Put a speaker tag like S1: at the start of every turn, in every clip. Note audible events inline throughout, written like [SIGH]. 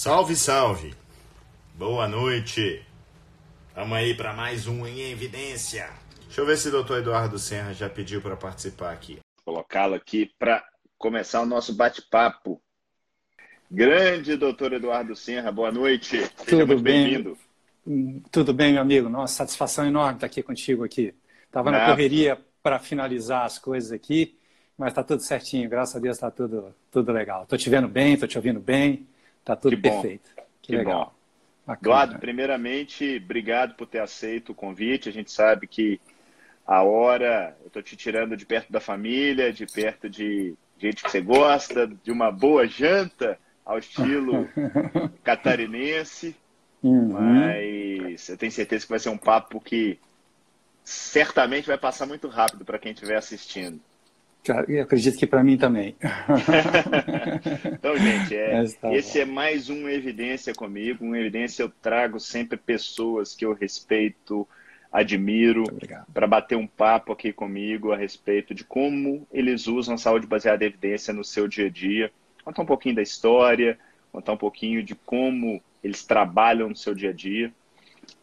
S1: Salve, salve! Boa noite! Vamos aí para mais um Em Evidência. Deixa eu ver se o doutor Eduardo Serra já pediu para participar aqui.
S2: Colocá-lo aqui para começar o nosso bate-papo. Grande doutor Eduardo Serra, boa noite.
S3: Seja Tudo muito bem-vindo. Hum, tudo bem, meu amigo. Nossa, satisfação enorme estar aqui contigo aqui. Estava na correria para finalizar as coisas aqui, mas está tudo certinho. Graças a Deus está tudo, tudo legal. Estou te vendo bem, estou te ouvindo bem. Está tudo
S2: que
S3: perfeito.
S2: Que, que legal. Bom. Eduardo, primeiramente, obrigado por ter aceito o convite. A gente sabe que a hora, eu estou te tirando de perto da família, de perto de gente que você gosta, de uma boa janta ao estilo [LAUGHS] catarinense. Uhum. Mas eu tenho certeza que vai ser um papo que certamente vai passar muito rápido para quem estiver assistindo.
S3: Eu acredito que para mim também. [LAUGHS]
S2: então, gente, é, tá esse é mais um Evidência comigo. Um Evidência eu trago sempre pessoas que eu respeito, admiro, para bater um papo aqui comigo a respeito de como eles usam a saúde baseada em evidência no seu dia a dia. Contar um pouquinho da história, contar um pouquinho de como eles trabalham no seu dia a dia.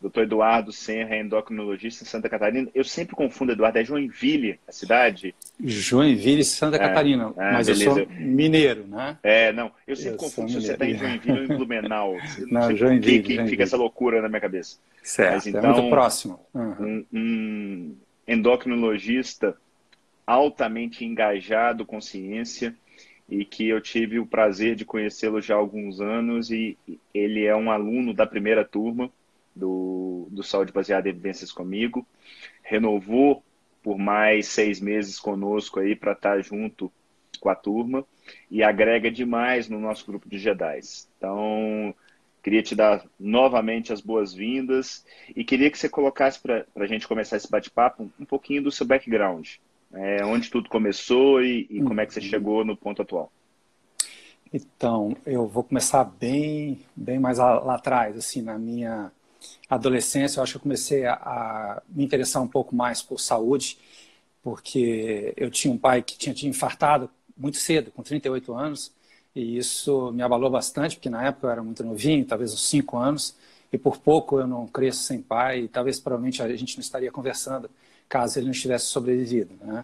S2: Doutor Eduardo Senra, endocrinologista em Santa Catarina. Eu sempre confundo, Eduardo, é Joinville, a cidade?
S3: Joinville, Santa é, Catarina. É, mas beleza. eu sou mineiro, né?
S2: É, não. Eu sempre eu confundo se você está em Joinville ou em Blumenau. [LAUGHS]
S3: não, não Joinville,
S2: que,
S3: Joinville.
S2: fica essa loucura na minha cabeça.
S3: Certo, mas, então, é muito então, próximo.
S2: Uhum. Um, um endocrinologista altamente engajado com ciência e que eu tive o prazer de conhecê-lo já há alguns anos e ele é um aluno da primeira turma do, do Saúde Baseada em Evidências comigo. Renovou por mais seis meses conosco aí para estar tá junto com a turma e agrega demais no nosso grupo de Jedi. Então, queria te dar novamente as boas-vindas e queria que você colocasse para a gente começar esse bate-papo um pouquinho do seu background é, onde tudo começou e, e como é que você uhum. chegou no ponto atual?
S3: Então, eu vou começar bem, bem mais lá, lá atrás, assim, na minha adolescência, eu acho que eu comecei a, a, me interessar um pouco mais por saúde, porque eu tinha um pai que tinha te infartado muito cedo, com 38 anos, e isso me abalou bastante, porque na época eu era muito novinho, talvez uns 5 anos, e por pouco eu não cresço sem pai, e talvez provavelmente a gente não estaria conversando caso ele não tivesse sobrevivido. Né?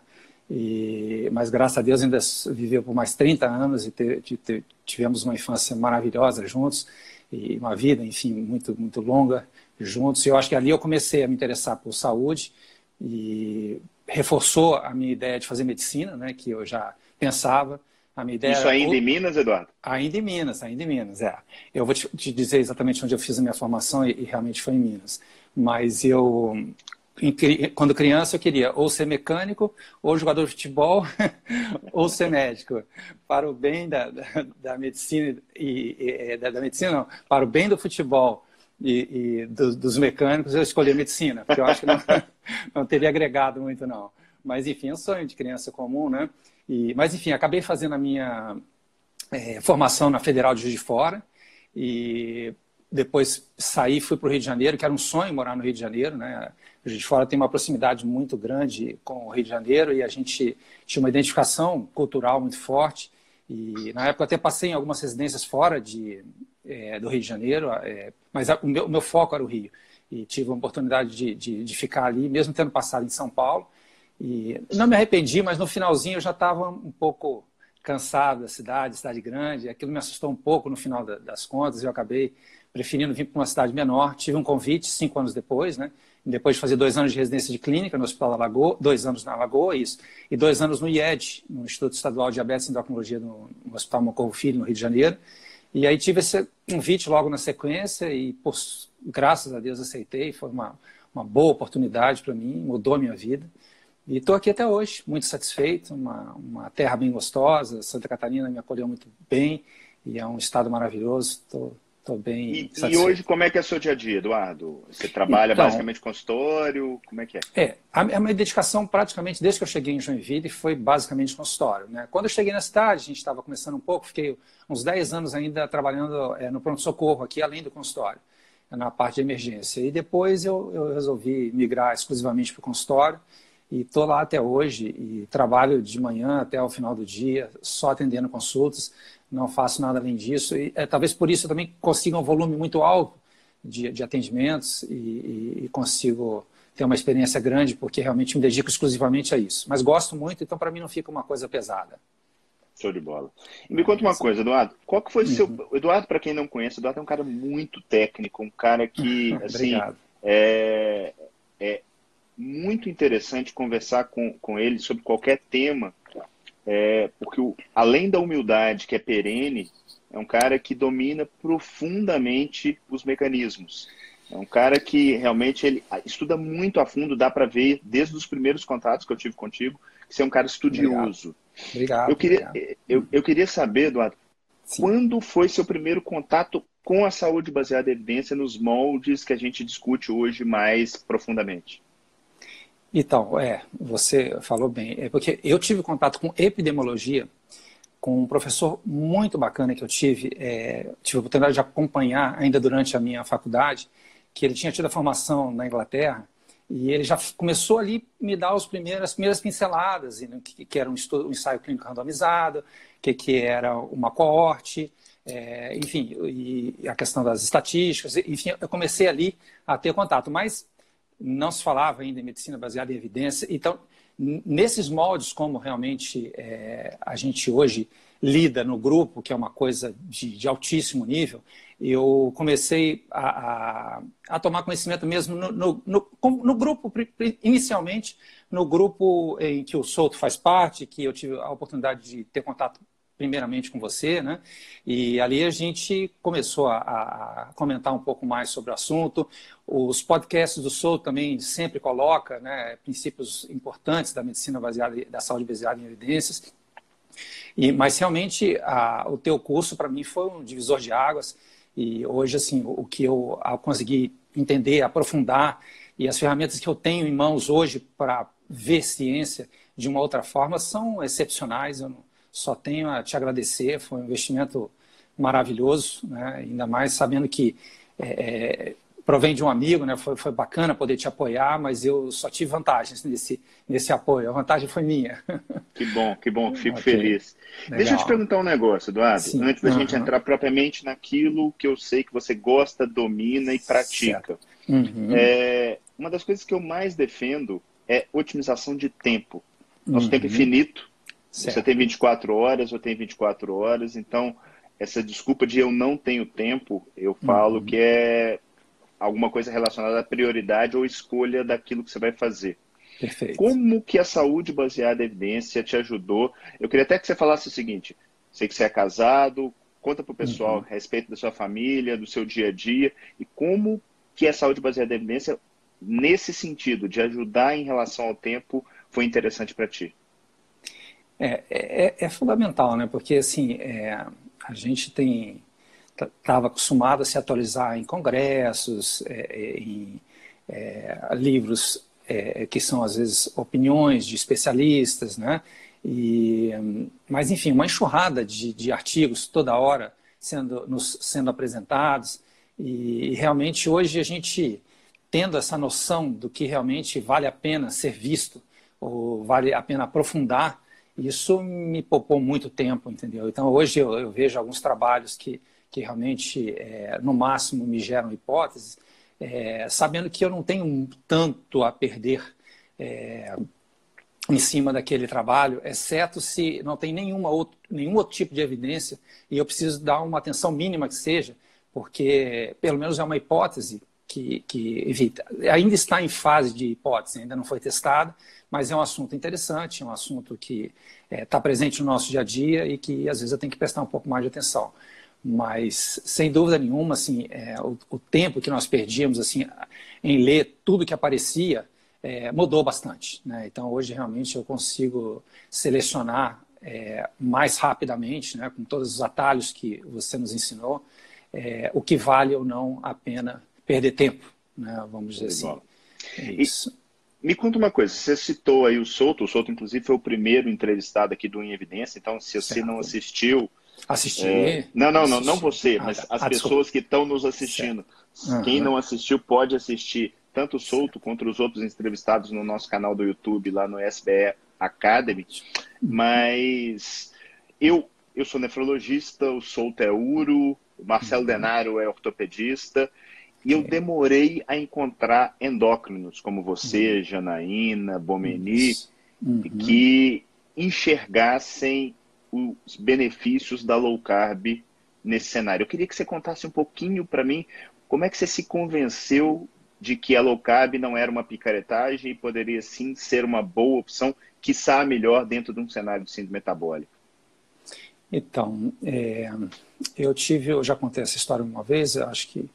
S3: E, mas graças a Deus ainda viveu por mais 30 anos e te, te, tivemos uma infância maravilhosa juntos e uma vida, enfim, muito muito longa juntos. E eu acho que ali eu comecei a me interessar por saúde e reforçou a minha ideia de fazer medicina, né, que eu já pensava. A minha ideia
S2: Isso ainda em Minas, Eduardo?
S3: Ainda em Minas, ainda em Minas, é. Eu vou te, te dizer exatamente onde eu fiz a minha formação e, e realmente foi em Minas. Mas eu quando criança eu queria ou ser mecânico, ou jogador de futebol, [LAUGHS] ou ser médico. Para o bem da, da, da medicina e, e da, da, medicina não, para o bem do futebol e, e do, dos mecânicos eu escolhi a medicina, porque eu acho que não, [LAUGHS] não teria agregado muito não. Mas enfim, é um sonho de criança comum, né? E, mas enfim, acabei fazendo a minha é, formação na Federal de Juiz de Fora e depois saí, fui para o Rio de Janeiro, que era um sonho morar no Rio de Janeiro, né? A gente fora tem uma proximidade muito grande com o Rio de Janeiro e a gente tinha uma identificação cultural muito forte. E na época até passei em algumas residências fora de, é, do Rio de Janeiro, é, mas a, o, meu, o, meu, foco era o Rio. E tive a oportunidade de, de, de, ficar ali, mesmo tendo passado em São Paulo. E não me arrependi, mas no finalzinho eu já estava um pouco cansado da cidade, cidade grande. Aquilo me assustou um pouco no final da, das contas. Eu acabei preferindo vir para uma cidade menor. Tive um convite cinco anos depois, né? depois de fazer dois anos de residência de clínica no Hospital da Lagoa, dois anos na Lagoa, isso, e dois anos no IED, no Instituto Estadual de Diabetes e Endocrinologia, no, no Hospital Mocorro Filho, no Rio de Janeiro. E aí tive esse convite logo na sequência e, por, graças a Deus, aceitei. Foi uma, uma boa oportunidade para mim, mudou a minha vida. E estou aqui até hoje, muito satisfeito, uma, uma terra bem gostosa, Santa Catarina me acolheu muito bem e é um estado maravilhoso. Estou Estou bem
S2: e, e, hoje, como é que é o seu dia a dia, Eduardo? Você trabalha então, basicamente consultório? Como é que é?
S3: É, a, a, minha dedicação praticamente, desde que eu cheguei em Joinville, foi basicamente consultório. Né? Quando eu cheguei na cidade, a gente estava começando um pouco, fiquei uns 10 anos ainda trabalhando é, no pronto-socorro aqui, além do consultório, na parte de emergência. E depois eu, eu resolvi migrar exclusivamente para o consultório e estou lá até hoje e trabalho de manhã até o final do dia, só atendendo consultas, não faço nada além disso. E é, talvez por isso eu também consiga um volume muito alto de, de atendimentos e, e, e consigo ter uma experiência grande, porque realmente me dedico exclusivamente a isso. Mas gosto muito, então para mim não fica uma coisa pesada.
S2: Show de bola. E me conta uma coisa, Eduardo. Qual que foi o seu. Uhum. Eduardo, para quem não conhece, Eduardo é um cara muito técnico, um cara que, [LAUGHS] assim, é, é, muito interessante conversar com, com ele sobre qualquer tema, é, porque o, além da humildade, que é perene, é um cara que domina profundamente os mecanismos. É um cara que realmente ele estuda muito a fundo, dá para ver desde os primeiros contatos que eu tive contigo, que você é um cara estudioso.
S3: Obrigado. obrigado
S2: eu, queria, obrigado. Eu, eu queria saber, Eduardo, Sim. quando foi seu primeiro contato com a saúde baseada em evidência nos moldes que a gente discute hoje mais profundamente?
S3: Então, é, você falou bem. É porque eu tive contato com epidemiologia com um professor muito bacana que eu tive, é, tive a oportunidade de acompanhar ainda durante a minha faculdade, que ele tinha tido a formação na Inglaterra e ele já começou ali me dar os primeiros, as primeiras pinceladas, que, que era um, estudo, um ensaio clínico randomizado, que, que era uma coorte, é, enfim, e a questão das estatísticas, enfim, eu comecei ali a ter contato, mas não se falava ainda em medicina baseada em evidência. Então, nesses moldes, como realmente é, a gente hoje lida no grupo, que é uma coisa de, de altíssimo nível, eu comecei a, a, a tomar conhecimento mesmo no, no, no, no, grupo, inicialmente no grupo em que o Souto faz parte, que eu tive a oportunidade de ter contato primeiramente com você, né? E ali a gente começou a, a, comentar um pouco mais sobre o assunto. Os podcasts do Sou também sempre coloca, né, princípios importantes da medicina baseada, da saúde baseada em evidências. E, mas realmente a, o teu curso para mim foi um divisor de águas e hoje assim o, que eu consegui entender, aprofundar e as ferramentas que eu tenho em mãos hoje para ver ciência de uma outra forma são excepcionais. Eu não, só tenho a te agradecer, foi um investimento maravilhoso, né? ainda mais sabendo que é, é, provém de um amigo, né? foi, foi bacana poder te apoiar, mas eu só tive vantagens nesse, nesse apoio, a vantagem foi minha. [LAUGHS]
S2: Que bom, que bom, fico okay. feliz. Legal. Deixa eu te perguntar um negócio, Eduardo, Sim. antes da uhum. gente entrar propriamente naquilo que eu sei que você gosta, domina e pratica. Uhum. É, uma das coisas que eu mais defendo é otimização de tempo. Nosso uhum. tempo é finito, Certo. Você tem 24 horas, eu tenho 24 horas, então essa desculpa de eu não tenho tempo, eu falo uhum. que é alguma coisa relacionada à prioridade ou escolha daquilo que você vai fazer.
S3: Perfeito.
S2: Como que a saúde baseada em evidência te ajudou? Eu queria até que você falasse o seguinte: sei que você é casado, conta para o pessoal uhum. a respeito da sua família, do seu dia a dia e como que a saúde baseada em evidência, nesse sentido de ajudar em relação ao tempo, foi interessante para ti.
S3: É, é, é, fundamental, né? Porque assim, é, a gente tem estava acostumado a se atualizar em congressos, é, é, em é, livros que são às vezes opiniões de especialistas, né? E, mas enfim, uma enxurrada de, de artigos toda hora sendo, nos, sendo apresentados e realmente hoje a gente tendo essa noção do que realmente vale a pena ser visto ou vale a pena aprofundar isso me poupou muito tempo, entendeu? Então, hoje eu, eu vejo alguns trabalhos que, que realmente, é, no máximo, me geram hipóteses, é, sabendo que eu não tenho tanto a perder é, em cima daquele trabalho, exceto se não tem nenhuma outro, nenhum outro tipo de evidência e eu preciso dar uma atenção mínima que seja, porque pelo menos é uma hipótese que, que. Ainda está em fase de hipótese, ainda não foi testada, mas é um assunto interessante, é um assunto que está é, tá presente no nosso dia a dia e que às vezes eu tenho que prestar um pouco mais de atenção. Mas, sem dúvida nenhuma, assim, é, o, o, tempo que nós perdíamos assim, em ler tudo que aparecia é, mudou bastante. Né? Então, hoje, realmente, eu consigo selecionar é, mais rapidamente, né, com todos os atalhos que você nos ensinou, é, o que vale ou não a pena perder tempo, né, vamos dizer assim.
S2: É isso. Me conta uma coisa, você citou aí o Souto, o Souto inclusive foi o primeiro entrevistado aqui do Em Evidência, então se você certo. não assistiu...
S3: Assisti? É...
S2: Não, não, não, não você, mas ah, as ah, pessoas desculpa. que estão nos assistindo. Uhum. Quem não assistiu pode assistir. tanto o Souto quanto os outros entrevistados no nosso canal do YouTube, lá no SBE Academy, mas eu, eu sou nefrologista, o Souto é uro, o Marcelo uhum. Denaro é ortopedista, e eu demorei a encontrar endócrinos como você, uhum. Janaína, Bomeni, uhum. que enxergassem os benefícios da low carb nesse cenário. Eu queria que você contasse um pouquinho para mim como é que você se convenceu de que a low carb não era uma picaretagem e poderia sim ser uma boa opção, quiçá melhor dentro de um cenário de síndrome metabólica.
S3: Então, é, eu tive, eu já contei essa história uma vez, acho que,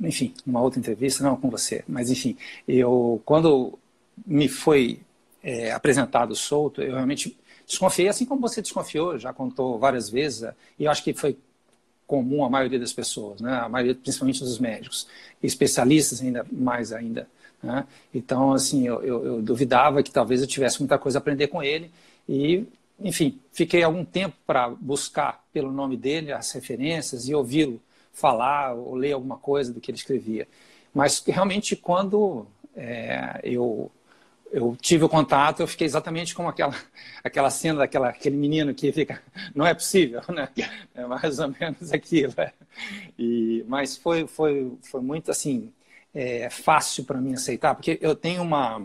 S3: enfim, numa outra entrevista, não com você, mas enfim, eu, quando me foi é, apresentado solto, eu realmente desconfiei, assim como você desconfiou, já contou várias vezes, e eu acho que foi comum à maioria das pessoas, né? a maioria, principalmente dos médicos, especialistas ainda mais ainda. Né? Então, assim, eu, eu, eu, duvidava que talvez eu tivesse muita coisa a aprender com ele e, enfim, fiquei algum tempo para buscar pelo nome dele as referências e ouvi-lo falar ou ler alguma coisa do que ele escrevia. Mas realmente quando é, eu eu tive o contato, eu fiquei exatamente como aquela, [LAUGHS] aquela cena daquela aquele menino que fica, [LAUGHS] não é possível, [LAUGHS] né? É mais ou menos aquilo. É. E, mas foi, foi, foi muito assim é, fácil para mim aceitar, porque eu tenho uma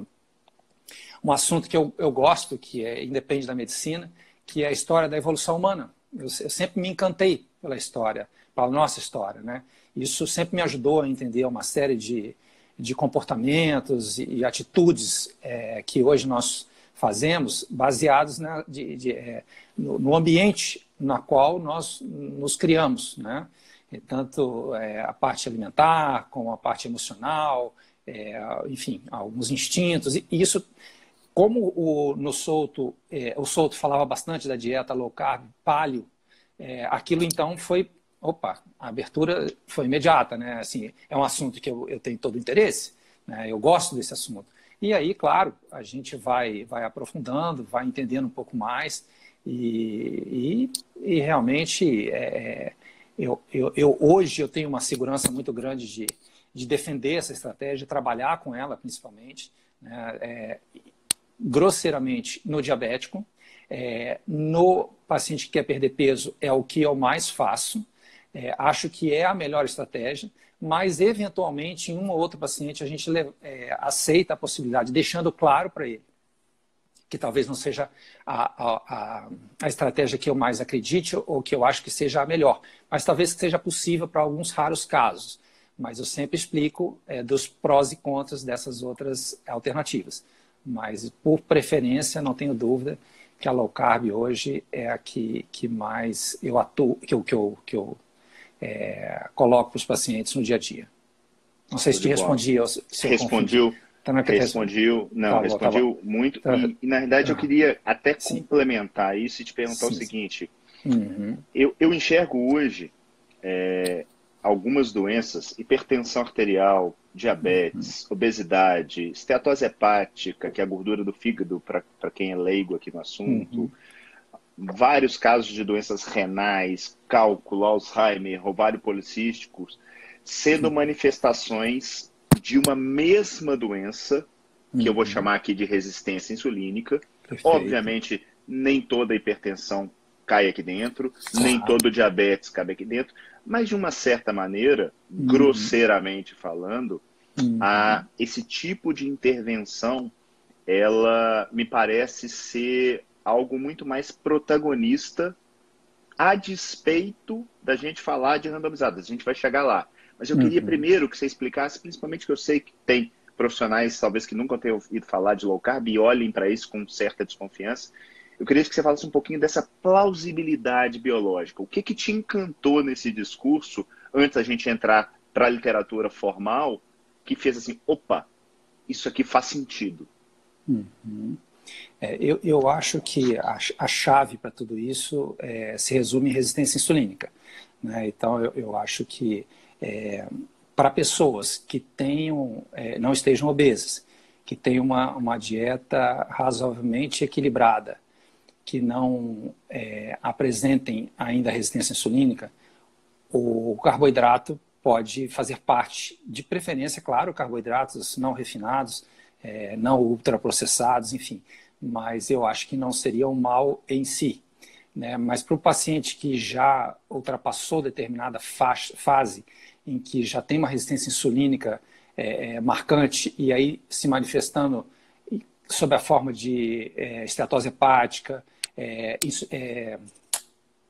S3: um assunto que eu, eu gosto, que é independe da medicina, que é a história da evolução humana. Eu, eu sempre me encantei pela história, pela nossa história, né? Isso sempre me ajudou a entender uma série de de comportamentos e, atitudes é, que hoje nós fazemos baseados na, de, de, é, no, no, ambiente na qual nós nos criamos, né? Tanto é, a parte alimentar como a parte emocional, é, enfim, alguns instintos e isso como o, no Souto, é, o Souto falava bastante da dieta low carb, paleo, é, aquilo então foi opa, a abertura foi imediata, né? Assim, é um assunto que eu, eu tenho todo interesse, né? eu gosto desse assunto. E aí, claro, a gente vai, vai aprofundando, vai entendendo um pouco mais e, e, e realmente é, é, eu, eu, eu, hoje eu tenho uma segurança muito grande de, de defender essa estratégia, trabalhar com ela principalmente, né? é, grosseiramente no diabético, é, no paciente que quer perder peso é o que eu mais faço, é, acho que é a melhor estratégia, mas eventualmente em um ou outro paciente a gente é, aceita a possibilidade, deixando claro para ele que talvez não seja a, a, a, estratégia que eu mais acredite ou que eu acho que seja a melhor, mas talvez seja possível para alguns raros casos. Mas eu sempre explico é, dos prós e contras dessas outras alternativas. Mas, por preferência, não tenho dúvida que a low carb hoje é a que, que mais eu atuo, que eu, que eu, que eu é, coloco para os pacientes no dia a dia. Não sei se te respondi.
S2: Se respondiu. Também respondiu, não, tá respondiu tá muito. Tá. E, e, na verdade, eu tá. queria até Sim. complementar isso e te perguntar Sim. o seguinte: uhum. eu, eu enxergo hoje é, algumas doenças, hipertensão arterial, diabetes, uhum. obesidade, esteatose hepática, que é a gordura do fígado, para quem é leigo aqui no assunto. Uhum vários casos de doenças renais, cálculo, Alzheimer, ovário policísticos, sendo manifestações de uma mesma doença, que eu vou uhum. chamar aqui de resistência insulínica. Perfeito. Obviamente, nem toda hipertensão cai aqui dentro, nem todo diabetes cabe aqui dentro, mas de uma certa maneira, uhum. grosseiramente falando, uhum. a, esse tipo de intervenção, ela me parece ser algo muito mais protagonista a despeito da gente falar de randomizadas. A gente vai chegar lá. Mas eu queria uhum. primeiro que você explicasse, principalmente que eu sei que tem profissionais, talvez que nunca tenham ouvido falar de low carb e olhem para isso com certa desconfiança. Eu queria que você falasse um pouquinho dessa plausibilidade biológica. O que, que te encantou nesse discurso, antes da gente entrar para a literatura formal, que fez assim, opa, isso aqui faz sentido?
S3: Uhum. É, eu, eu, acho que a, a chave para tudo isso é, se resume em resistência insulínica. Né? Então, eu, eu, acho que é, para pessoas que tenham, é, não estejam obesas, que tenham uma, uma dieta razoavelmente equilibrada, que não é, apresentem ainda resistência insulínica, o carboidrato pode fazer parte, de preferência, claro, carboidratos não refinados, é, não ultraprocessados, enfim. Mas eu acho que não seria um mal em si. Né? Mas para o paciente que já ultrapassou determinada fase, em que já tem uma resistência insulínica é, é, marcante e aí se manifestando sob a forma de é, esteatose hepática, é, é,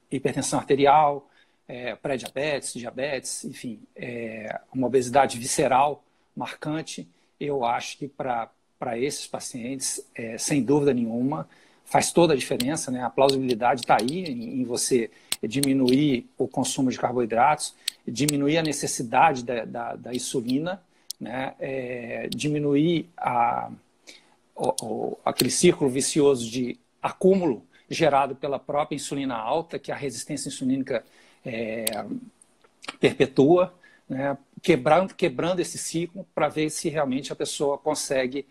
S3: hipertensão arterial, é, pré-diabetes, diabetes, enfim, é, uma obesidade visceral marcante, eu acho que para esses pacientes, é, sem dúvida nenhuma, faz toda a diferença, né? A plausibilidade está aí em, em, você diminuir o consumo de carboidratos, diminuir a necessidade da, da, da insulina, né? É, diminuir a, o, o, aquele círculo vicioso de acúmulo gerado pela própria insulina alta, que a resistência insulínica é, perpetua, né, quebrando, quebrando esse ciclo para ver se realmente a pessoa consegue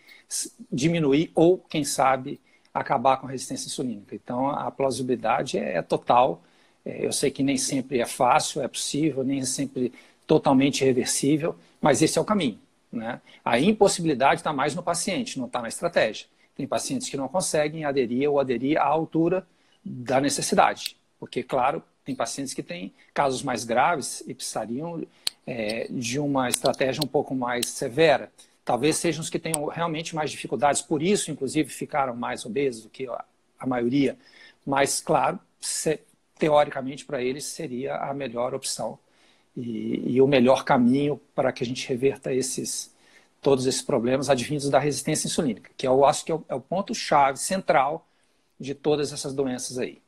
S3: diminuir ou, quem sabe, acabar com a resistência insulínica. Então, a plausibilidade é, é total. É, eu sei que nem sempre é fácil, é possível, nem sempre totalmente reversível, mas esse é o caminho. Né? A impossibilidade está mais no paciente, não está na estratégia. Tem pacientes que não conseguem aderir ou aderir à altura da necessidade, porque, claro, tem pacientes que têm casos mais graves e precisariam é, de uma estratégia um pouco mais severa. Talvez sejam os que tenham realmente mais dificuldades, por isso, inclusive, ficaram mais obesos do que a, a maioria. Mas, claro, se, teoricamente, para eles seria a melhor opção e, e o melhor caminho para que a gente reverta esses, todos esses problemas advindos da resistência insulínica, que eu acho que é o, é o ponto-chave central de todas essas doenças aí.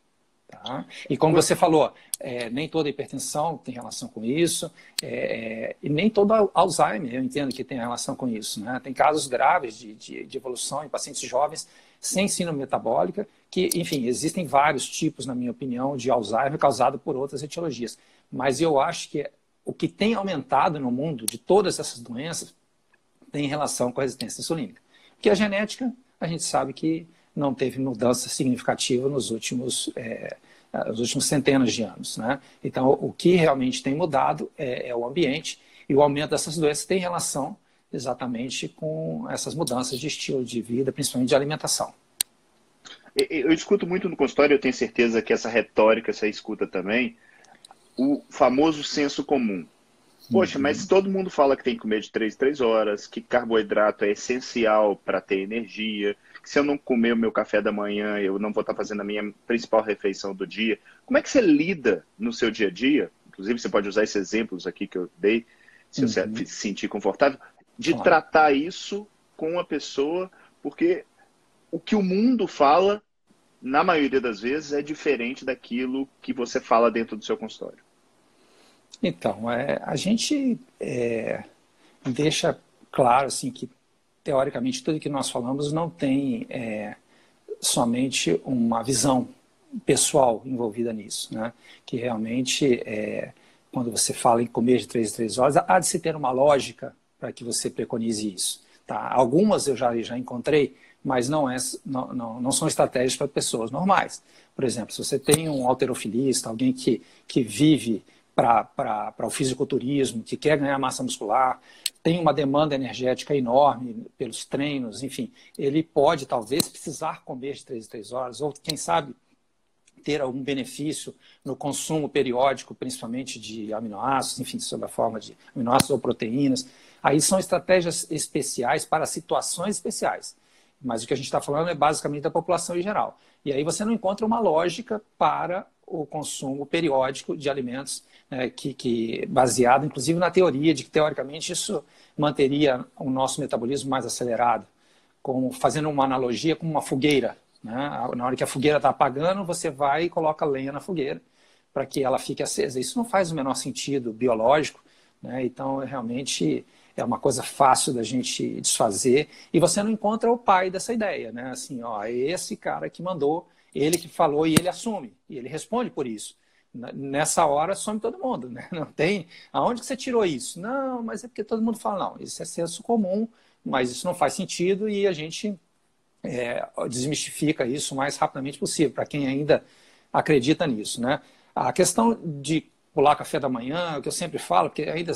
S3: Tá? E como você falou, é, nem toda hipertensão tem relação com isso, é, é, e nem todo Alzheimer, eu entendo que tem relação com isso. Né? Tem casos graves de, de, de, evolução em pacientes jovens sem síndrome metabólica, que, enfim, existem vários tipos, na minha opinião, de Alzheimer causado por outras etiologias. Mas eu acho que o que tem aumentado no mundo de todas essas doenças tem relação com a resistência insulínica. Porque a genética, a gente sabe que não teve mudança significativa nos últimos, é, nos últimos centenas de anos. Né? Então, o que realmente tem mudado é, é, o ambiente e o aumento dessas doenças tem relação exatamente com essas mudanças de estilo de vida, principalmente de alimentação.
S2: Eu escuto muito no consultório, eu tenho certeza que essa retórica você escuta também, o famoso senso comum. Poxa, uhum. mas todo mundo fala que tem que comer de 3 em 3 horas, que carboidrato é essencial para ter energia, se eu não comer o meu café da manhã, eu não vou estar fazendo a minha principal refeição do dia. Como é que você lida no seu dia a dia? Inclusive, você pode usar esses exemplos aqui que eu dei, se uhum. você se sentir confortável, de claro. tratar isso com a pessoa, porque o que o mundo fala, na maioria das vezes, é diferente daquilo que você fala dentro do seu consultório.
S3: Então, é, a gente é, deixa claro assim que teoricamente, tudo que nós falamos não tem é, somente uma visão pessoal envolvida nisso, né? Que realmente, é, quando você fala em comer de três em três horas, há de se ter uma lógica para que você preconize isso. Tá? Algumas eu já, já encontrei, mas não, é, não, não, não são estratégias para pessoas normais. Por exemplo, se você tem um alterofilista, alguém que, que vive para o fisiculturismo, que quer ganhar massa muscular, tem uma demanda energética enorme pelos treinos, enfim, ele pode talvez precisar comer de 3 em 3 horas, ou quem sabe ter algum benefício no consumo periódico, principalmente de aminoácidos, enfim, sob a forma de aminoácidos ou proteínas. Aí são estratégias especiais para situações especiais. Mas o que a gente está falando é basicamente da população em geral. E aí você não encontra uma lógica para o consumo periódico de alimentos né, que, que, baseado, inclusive, na teoria de que, teoricamente, isso manteria o nosso metabolismo mais acelerado, como fazendo uma analogia com uma fogueira. Né? Na hora que a fogueira está apagando, você vai e coloca lenha na fogueira para que ela fique acesa. Isso não faz o menor sentido biológico, né? então, realmente, é uma coisa fácil da gente desfazer, e você não encontra o pai dessa ideia, né? Assim, ó, é esse cara que mandou, ele que falou e ele assume, e ele responde por isso. Nessa hora some todo mundo, né? [LAUGHS] Não tem. Aonde que você tirou isso? Não, mas é porque todo mundo fala, não, isso é senso comum, mas isso não faz sentido e a gente é, desmistifica isso o mais rapidamente possível, para quem ainda acredita nisso, né? A questão de pular café da manhã, o que eu sempre falo, porque ainda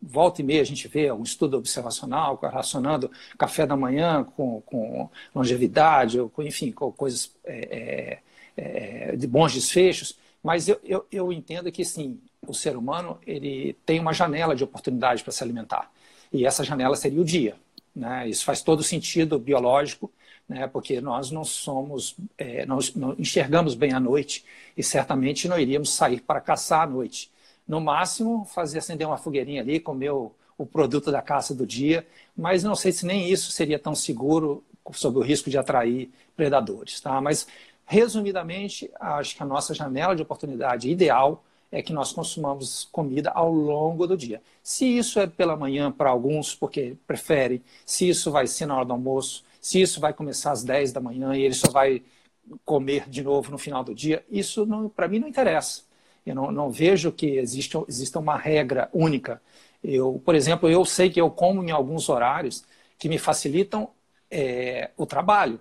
S3: volta e meia a gente vê um estudo observacional relacionando café da manhã com, com longevidade, ou com, enfim, com coisas é, é, é, de bons desfechos, mas eu, eu, eu entendo que sim, o ser humano ele tem uma janela de oportunidade para se alimentar e essa janela seria o dia. Né? Isso faz todo sentido biológico, né? porque nós não somos, é, nós não enxergamos bem à noite e certamente não iríamos sair para caçar à noite. No máximo, fazer acender uma fogueirinha ali, comer o, o produto da caça do dia, mas não sei se nem isso seria tão seguro sob o risco de atrair predadores. Tá? Mas, resumidamente, acho que a nossa janela de oportunidade ideal é que nós consumamos comida ao longo do dia. Se isso é pela manhã para alguns, porque preferem, se isso vai ser na hora do almoço, se isso vai começar às 10 da manhã e ele só vai comer de novo no final do dia, isso para mim não interessa. Eu não, não vejo que exista, exista uma regra única. Eu, por exemplo, eu sei que eu como em alguns horários que me facilitam é, o trabalho.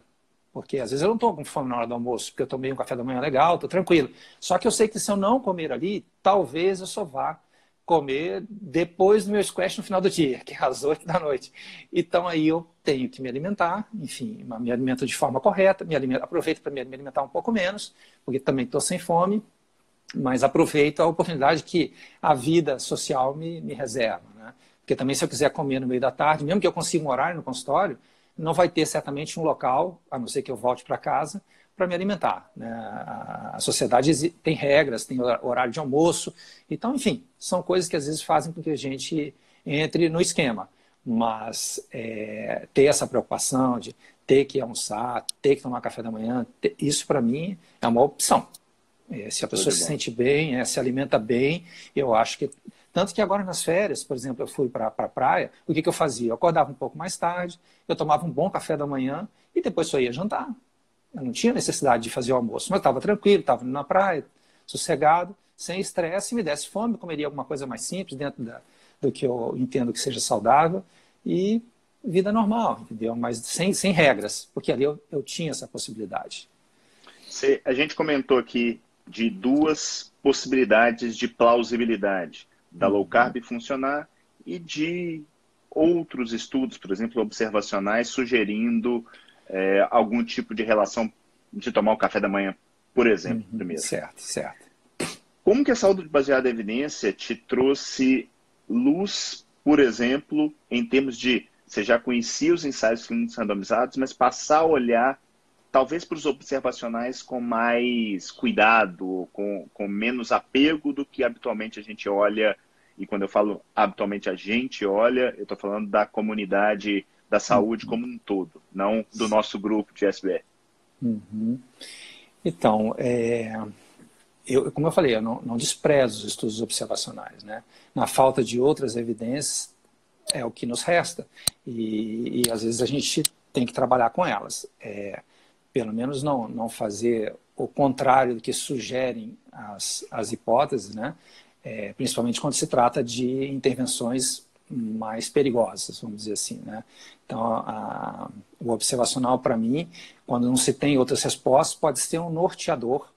S3: Porque às vezes eu não estou com fome na hora do almoço, porque eu tomei um café da manhã legal, estou tranquilo. Só que eu sei que se eu não comer ali, talvez eu só vá comer depois do meu squash no final do dia, [LAUGHS] que é às 8 da noite. Então aí eu tenho que me alimentar, enfim, me alimento de forma correta, me alimento, aproveito para me alimentar um pouco menos, porque também estou sem fome, mas aproveito a oportunidade que a vida social me, me reserva. Né? Porque também se eu quiser comer no meio da tarde, mesmo que eu consiga um horário no consultório, não vai ter certamente um local, a não ser que eu volte para casa, para me alimentar. Né? A sociedade tem regras, tem horário de almoço. Então, enfim, são coisas que às vezes fazem com que a gente entre no esquema. Mas é, ter essa preocupação de ter que almoçar, ter que tomar café da manhã, ter, isso para mim é uma opção. É, se a pessoa se sente bem, é, se alimenta bem, eu acho que tanto que agora nas férias, por exemplo, eu fui para a pra praia, o que, que eu fazia? Eu acordava um pouco mais tarde, eu tomava um bom café da manhã e depois só ia jantar. Eu não tinha necessidade de fazer o almoço, mas estava tranquilo, estava na praia, sossegado, sem estresse. Se me desse fome, comeria alguma coisa mais simples, dentro da, do que eu entendo que seja saudável. E vida normal, entendeu? Mas sem, sem regras, porque ali eu, eu tinha essa possibilidade.
S2: a gente comentou aqui de duas possibilidades de plausibilidade da low carb funcionar e de outros estudos, por exemplo, observacionais, sugerindo é, algum tipo de relação de tomar o café da manhã, por exemplo, uhum, primeiro.
S3: Certo, certo.
S2: Como que a saúde baseada em evidência te trouxe luz, por exemplo, em termos de você já conhecia os ensaios clínicos randomizados, mas passar a olhar talvez para os observacionais com mais cuidado, com, com menos apego do que habitualmente a gente olha e quando eu falo habitualmente a gente olha, eu estou falando da comunidade da saúde como um todo, não do nosso grupo de SBR.
S3: Uhum. Então, é, eu, como eu falei, eu não, não desprezo os estudos observacionais. Né? Na falta de outras evidências, é o que nos resta. E, e às vezes a gente tem que trabalhar com elas. É, pelo menos não, não fazer o contrário do que sugerem as, as hipóteses, né? é, principalmente quando se trata de intervenções mais perigosas, vamos dizer assim. Né? Então, a, o observacional, para mim, quando não se tem outras respostas, pode ser um norteador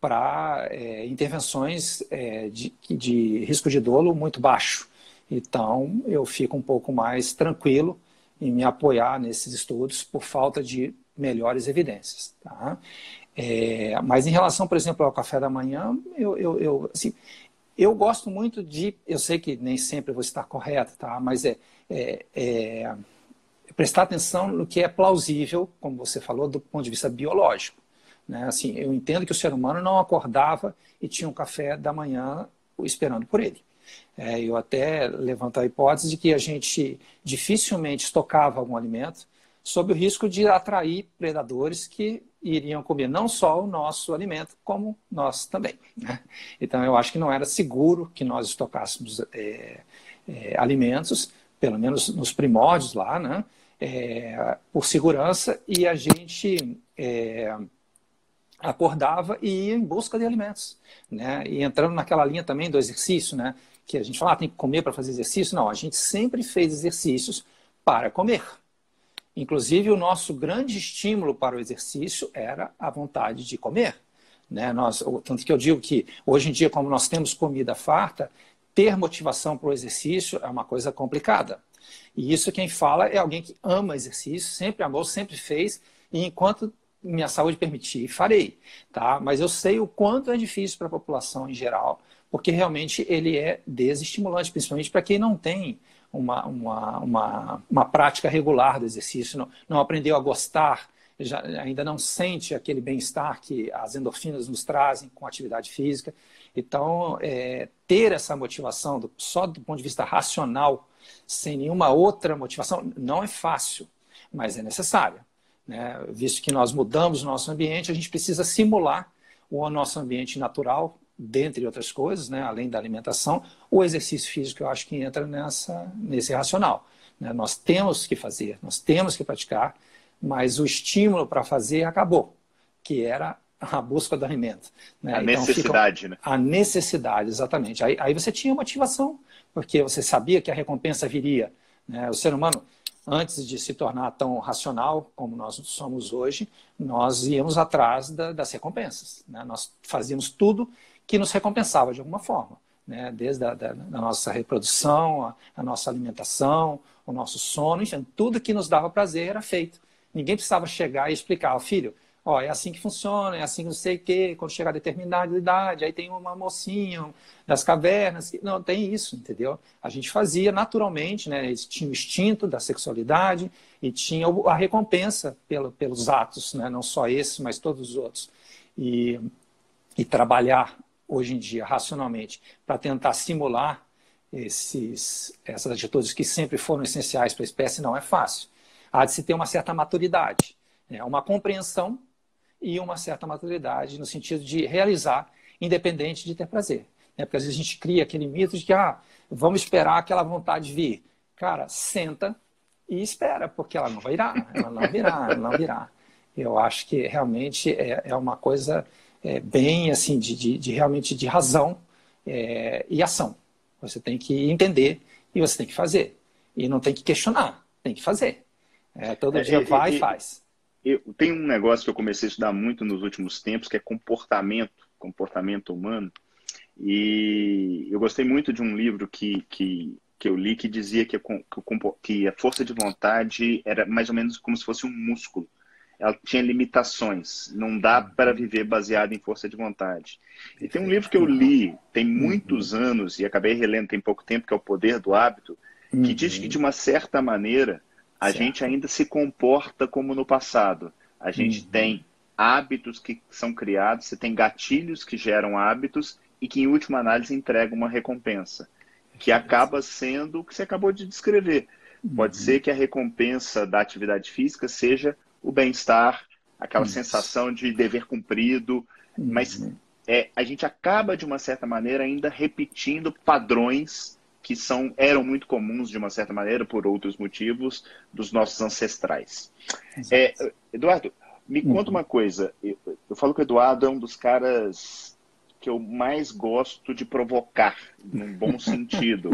S3: para é, intervenções é, de, de risco de dolo muito baixo. Então, eu fico um pouco mais tranquilo em me apoiar nesses estudos por falta de melhores evidências. Tá? É, mas em relação, por exemplo, ao café da manhã, eu, eu, eu assim, eu gosto muito de, eu sei que nem sempre vou estar correto, tá? mas é, é, é, prestar atenção no que é plausível, como você falou, do ponto de vista biológico. Né? Assim, eu entendo que o ser humano não acordava e tinha um café da manhã esperando por ele. É, eu até levanto a hipótese de que a gente dificilmente estocava algum alimento sob o risco de atrair predadores que iriam comer não só o nosso alimento, como nós também. Né? Então, eu acho que não era seguro que nós estocássemos é, é, alimentos, pelo menos nos primórdios lá, né? É, por segurança, e a gente acordava e ia em busca de alimentos. Né? E entrando naquela linha também do exercício, né? que a gente fala, ah, tem que comer para fazer exercício. Não, a gente sempre fez exercícios para comer. Inclusive, o nosso grande estímulo para o exercício era a vontade de comer. Né? Nós, tanto que eu digo que hoje em dia, como nós temos comida farta, ter motivação para o exercício é uma coisa complicada. E isso quem fala é alguém que ama exercício, sempre amou, sempre fez, e enquanto minha saúde permitir, farei. Tá? Mas eu sei o quanto é difícil para a população em geral, porque realmente ele é desestimulante, principalmente para quem não tem uma, uma, uma, uma, prática regular do exercício, não, não aprendeu a gostar, já, ainda não sente aquele bem-estar que as endorfinas nos trazem com a atividade física. Então, é, ter essa motivação do, só do ponto de vista racional, sem nenhuma outra motivação, não é fácil, mas é necessária. Né? Visto que nós mudamos o nosso ambiente, a gente precisa simular o nosso ambiente natural, dentre outras coisas, né? além da alimentação, o exercício físico eu acho que entra nessa, nesse racional. Né? Nós temos que fazer, nós temos que praticar, mas o estímulo para fazer acabou, que era a busca do alimento.
S2: Né? A então, necessidade, fica... né?
S3: A necessidade, exatamente. Aí, aí você tinha motivação, porque você sabia que a recompensa viria. Né? O ser humano, antes de se tornar tão racional como nós somos hoje, nós íamos atrás da, das recompensas. Né? Nós fazíamos tudo que nos recompensava de alguma forma. Né? Desde a da, da nossa reprodução, a, a, nossa alimentação, o nosso sono, enfim, tudo que nos dava prazer era feito. Ninguém precisava chegar e explicar, filho, ó, é assim que funciona, é assim não sei o quê, quando chegar a determinada idade, aí tem uma mocinha das cavernas. Não, tem isso, entendeu? A gente fazia naturalmente, né? Tinha o instinto da sexualidade e tinha a recompensa pelo, pelos atos, né? Não só esse, mas todos os outros. E, e trabalhar hoje em dia racionalmente para tentar simular esses, essas atitudes que sempre foram essenciais para a espécie não é fácil. Há de se ter uma certa maturidade, né? uma compreensão e uma certa maturidade no sentido de realizar, independente de ter prazer. Né? Porque às vezes a gente cria aquele mito de que ah, vamos esperar aquela vontade vir. Cara, senta e espera, porque ela não virá, ela não virá, ela não virá. Eu acho que realmente é, é uma coisa é, bem assim de, de, de, realmente de razão é, e ação. Você tem que entender e você tem que fazer. E não tem que questionar, tem que fazer. É, todo é, dia vai e faz
S2: eu tenho um negócio que eu comecei a estudar muito nos últimos tempos, que é comportamento, comportamento humano. E eu gostei muito de um livro que, que, que eu li que dizia que, que a força de vontade era mais ou menos como se fosse um músculo. Ela tinha limitações, não dá uhum. para viver baseado em força de vontade. E tem um livro que eu li tem muitos uhum. anos e acabei relendo tem pouco tempo, que é O Poder do Hábito, que diz que, uhum. de uma certa maneira, a certo. gente ainda se comporta como no passado. A gente uhum. tem hábitos que são criados, você tem gatilhos que geram hábitos e que, em última análise, entregam uma recompensa, que acaba sendo o que você acabou de descrever. Pode uhum. ser que a recompensa da atividade física seja o bem-estar, aquela Isso. sensação de dever cumprido, uhum. mas é, a gente acaba, de uma certa maneira, ainda repetindo padrões que são, eram muito comuns, de uma certa maneira, por outros motivos, dos nossos ancestrais. É, Eduardo, me uhum. conta uma coisa. Eu, eu falo que o Eduardo é um dos caras que eu mais gosto de provocar, num bom [LAUGHS] sentido.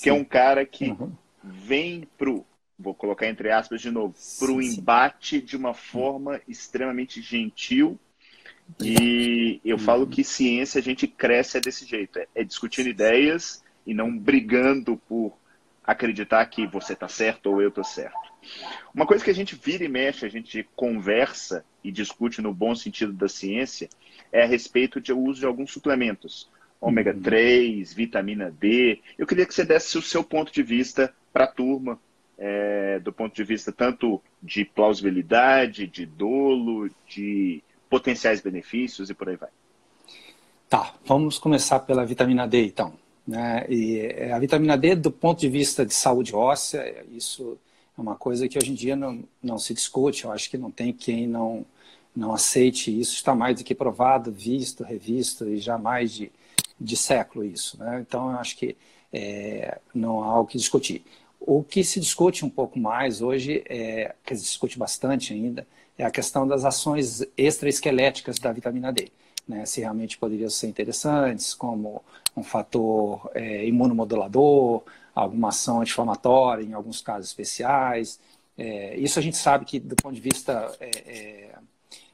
S2: que é um cara que uhum. vem pro, vou colocar entre aspas de novo, pro embate de uma forma extremamente gentil. E eu falo uhum. que ciência a gente cresce é desse jeito, é, é discutindo ideias e não brigando por acreditar que você está certo ou eu estou certo. Uma coisa que a gente vira e mexe, a gente conversa e discute no bom sentido da ciência, é a respeito do uso de alguns suplementos. Ômega 3, uhum. vitamina D. Eu queria que você desse o seu ponto de vista para a turma, é, do ponto de vista tanto de plausibilidade, de dolo, de potenciais benefícios e por aí vai.
S3: Tá, vamos começar pela vitamina D então. Né? E é, a vitamina D, do ponto de vista de saúde óssea, isso é uma coisa que hoje em dia não, não se discute. Eu acho que não tem quem não, não aceite isso. Está mais do que provado, visto, revisto e jamais de, de século isso. Né? Então, eu acho que é, não há o que discutir. O que se discute um pouco mais hoje, é, que se discute bastante ainda, é a questão das ações extraesqueléticas da vitamina D né, se realmente poderiam ser interessantes, como um fator é, imunomodulador, alguma ação anti-inflamatória em alguns casos especiais. É, isso a gente sabe que, do ponto de vista é, é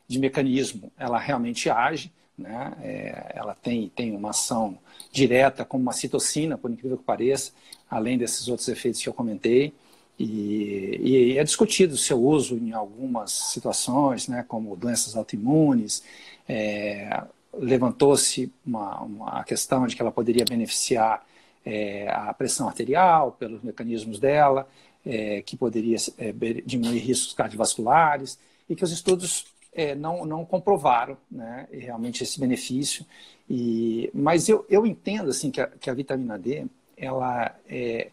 S3: de mecanismo, ela realmente age, né? É, ela tem, tem uma ação direta como uma citocina, por incrível que pareça, além desses outros efeitos que eu comentei. E, e, é discutido o seu uso em algumas situações, né, como doenças autoimunes. É, Levantou-se uma, uma questão de que ela poderia beneficiar é, a pressão arterial pelos mecanismos dela, é, que poderia é, diminuir riscos cardiovasculares, e que os estudos é, não, não comprovaram né, realmente esse benefício. E, mas eu, eu entendo assim, que, a, que a vitamina D ela é,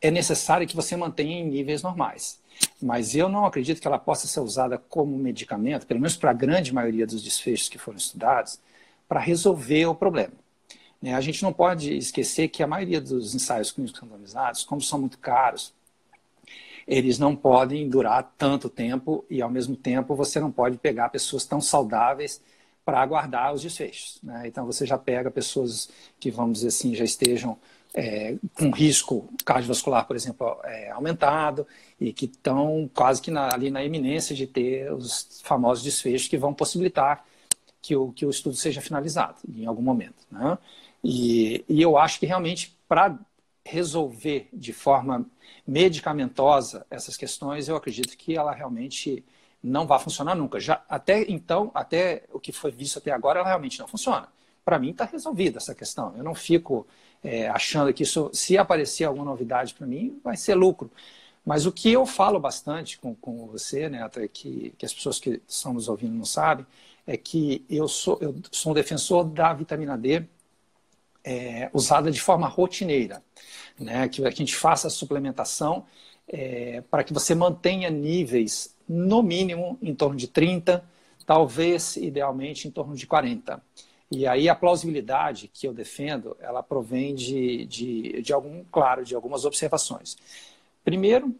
S3: é necessária que você mantenha em níveis normais. Mas eu não acredito que ela possa ser usada como medicamento, pelo menos para a grande maioria dos desfechos que foram estudados, para resolver o problema. Né, a gente não pode esquecer que a maioria dos ensaios clínicos randomizados, como são muito caros, eles não podem durar tanto tempo e, ao mesmo tempo, você não pode pegar pessoas tão saudáveis para aguardar os desfechos. Né? Então, você já pega pessoas que, vamos dizer assim, já estejam é, com risco cardiovascular, por exemplo, é, aumentado e que estão quase que na, ali na iminência de ter os famosos desfechos que vão possibilitar que o, que o estudo seja finalizado em algum momento. Né? E, e eu acho que realmente para resolver de forma medicamentosa essas questões, eu acredito que ela realmente não vai funcionar nunca. Já até então, até o que foi visto até agora, ela realmente não funciona. Para mim está resolvida essa questão. Eu não fico é, achando que isso, se aparecer alguma novidade para mim, vai ser lucro. Mas o que eu falo bastante com, com você, né, até que, que as pessoas que estão nos ouvindo não sabem, é que eu sou, eu sou um defensor da vitamina D é, usada de forma rotineira, né? que a gente faça a suplementação é, para que você mantenha níveis, no mínimo, em torno de 30, talvez, idealmente, em torno de 40. E aí a plausibilidade que eu defendo, ela provém de, de, de algum, claro, de algumas observações. Primeiro,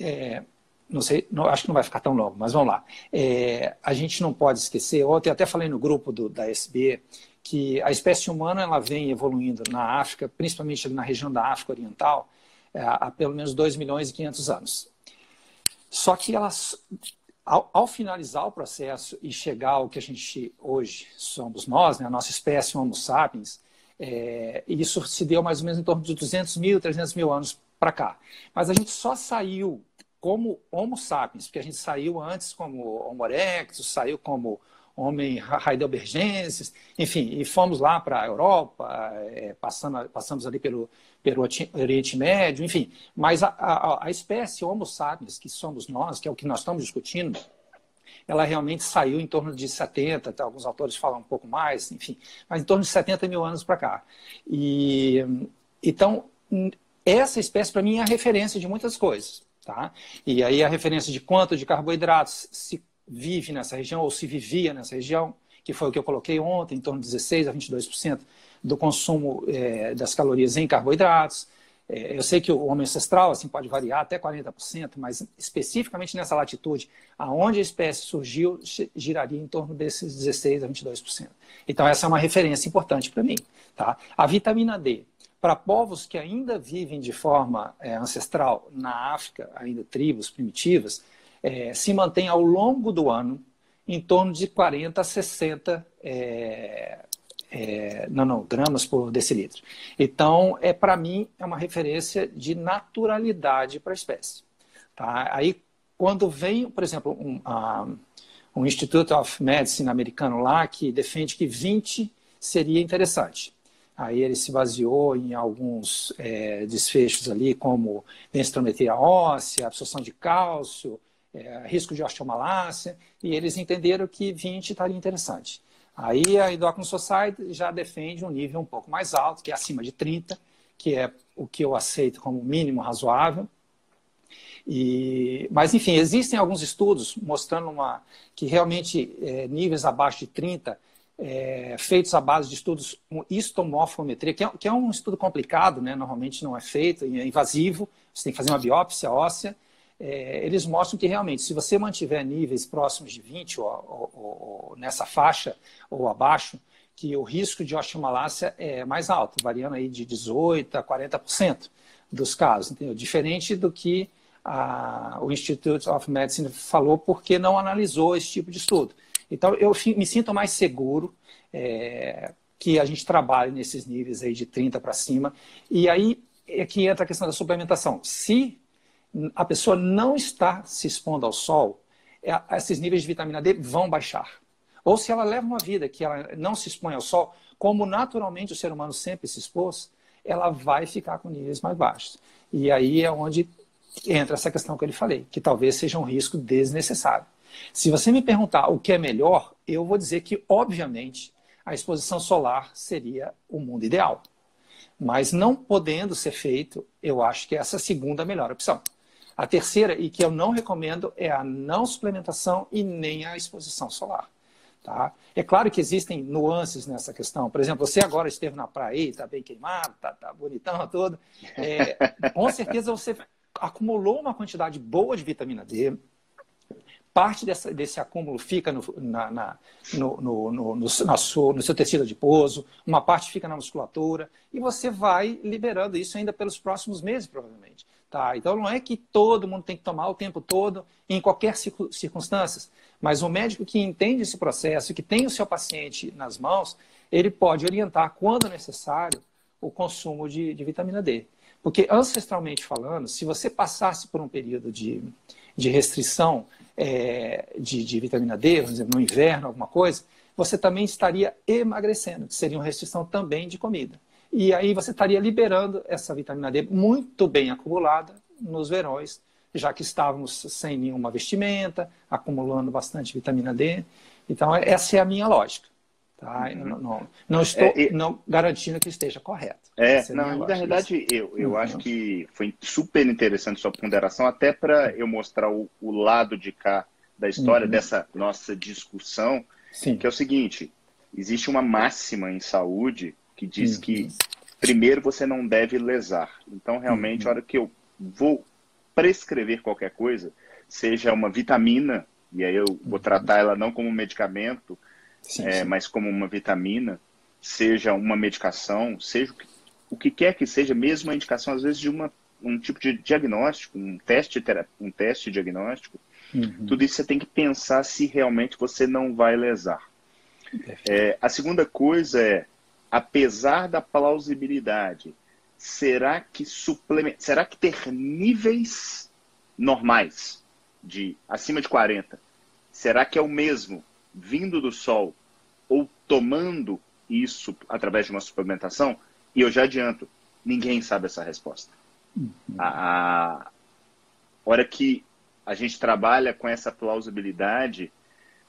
S3: é, não sei, não, acho que não vai ficar tão longo, mas vamos lá. É, a gente não pode esquecer, ontem até falei no grupo do, da SB, que a espécie humana ela vem evoluindo na África, principalmente na região da África Oriental, é, há pelo menos 2 milhões e 500 anos. Só que elas, ao, ao, finalizar o processo e chegar ao que a gente hoje somos nós, né, a nossa espécie Homo sapiens, é, isso se deu mais ou menos em torno de 200 mil, 300 mil anos para cá. Mas a gente só saiu como Homo sapiens, porque a gente saiu antes como Homo erectus, saiu como homem heidelbergenses, enfim, e fomos lá para a Europa, é, passando, passamos ali pelo, pelo Oriente Médio, enfim. Mas a, a, a, espécie Homo sapiens, que somos nós, que é o que nós estamos discutindo, ela realmente saiu em torno de 70, tá, alguns autores falam um pouco mais, enfim, mas em torno de 70 mil anos para cá. E, então, essa espécie, para mim, é a referência de muitas coisas. Tá? E aí a referência de quanto de carboidratos se vive nessa região ou se vivia nessa região, que foi o que eu coloquei ontem, em torno de 16 a 22% do consumo é, das calorias em carboidratos. É, eu sei que o homem ancestral assim, pode variar até 40%, mas especificamente nessa latitude, aonde a espécie surgiu, giraria em torno desses 16 a 22%. Então, essa é uma referência importante para mim. Tá? A vitamina D, para povos que ainda vivem de forma é, ancestral na África, ainda tribos primitivas, é, se mantém ao longo do ano em torno de 40 a 60 é, é, nanogramas por decilitro. Então, é para mim, é uma referência de naturalidade para a espécie. Tá? Aí, quando vem, por exemplo, um, um Institute of Medicine americano lá, que defende que 20 seria interessante. Aí ele se baseou em alguns é, desfechos ali, como densitometria óssea, absorção de cálcio, é, risco de osteomalácia, e eles entenderam que 20 estaria interessante. Aí a Endocrine Society já defende um nível um pouco mais alto, que é acima de 30, que é o que eu aceito como mínimo razoável. E, mas, enfim, existem alguns estudos mostrando uma, que realmente é, níveis abaixo de 30, é, feitos à base de estudos com histomorfometria, que é, que é um estudo complicado, né? normalmente não é feito, é invasivo, você tem que fazer uma biópsia óssea, é, eles mostram que realmente, se você mantiver níveis próximos de 20 ou, ou, ou, nessa faixa ou abaixo, que o risco de osteomalácia é mais alto, variando aí de 18% a 40% dos casos, entendeu? diferente do que a, o Institute of Medicine falou, porque não analisou esse tipo de estudo. Então, eu me sinto mais seguro é, que a gente trabalhe nesses níveis aí de 30 para cima. E aí é que entra a questão da suplementação. Se a pessoa não está se expondo ao sol, é, esses níveis de vitamina D vão baixar. Ou se ela leva uma vida que ela não se expõe ao sol, como naturalmente o ser humano sempre se expôs, ela vai ficar com níveis mais baixos. E aí é onde entra essa questão que eu lhe falei, que talvez seja um risco desnecessário. Se você me perguntar o que é melhor, eu vou dizer que, obviamente, a exposição solar seria o mundo ideal. Mas não podendo ser feito, eu acho que essa é a segunda melhor opção. A terceira, e que eu não recomendo, é a não suplementação e nem a exposição solar. Tá? É claro que existem nuances nessa questão. Por exemplo, você agora esteve na praia, está bem queimado, está tá bonitão todo. É, com certeza você acumulou uma quantidade boa de vitamina D, parte dessa, desse acúmulo fica no, na, na, no, no, no, no, sua, no seu tecido adiposo, uma parte fica na musculatura, e você vai liberando isso ainda pelos próximos meses, provavelmente. Tá? Então não é que todo mundo tem que tomar o tempo todo, em qualquer circunstância, mas o médico que entende esse processo, que tem o seu paciente nas mãos, ele pode orientar, quando necessário, o consumo de, de vitamina D. Porque, ancestralmente falando, se você passasse por um período de, de restrição é, de, de, vitamina D, no inverno, alguma coisa, você também estaria emagrecendo, que seria uma restrição também de comida. E aí você estaria liberando essa vitamina D muito bem acumulada nos verões, já que estávamos sem nenhuma vestimenta, acumulando bastante vitamina D. Então, essa é a minha lógica. Tá? Uhum. Não, não, não, estou é, não garantindo que esteja correto.
S2: É, é não, na verdade, eu, eu uhum. acho que foi super interessante sua ponderação, até para eu mostrar o, o, lado de cá da história uhum. dessa nossa discussão, Sim. que é o seguinte: existe uma máxima em saúde que diz uhum. que primeiro você não deve lesar. Então, realmente, uhum. a hora que eu vou prescrever qualquer coisa, seja uma vitamina, e aí eu vou uhum. tratar ela não como um medicamento, sim, é, sim. mas como uma vitamina, seja uma medicação, seja o que quer que seja, mesmo a indicação, às vezes, de uma, um tipo de diagnóstico, um teste, um teste diagnóstico, uhum. tudo isso você tem que pensar se realmente você não vai lesar. É, a segunda coisa é, apesar da plausibilidade, será que suplemento, será que ter níveis normais de acima de 40, será que é o mesmo vindo do sol ou tomando isso através de uma suplementação? E eu já adianto, ninguém sabe essa resposta. Uhum. A, a hora que a gente trabalha com essa plausibilidade,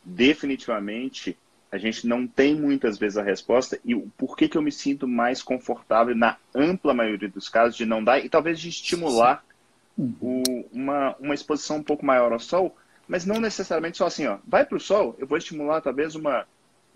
S2: definitivamente a gente não tem muitas vezes a resposta e o porquê que eu me sinto mais confortável na ampla maioria dos casos de não dar e talvez de estimular uhum. o, uma, uma exposição um pouco maior ao sol, mas não necessariamente só assim, ó, vai para o sol, eu vou estimular talvez uma,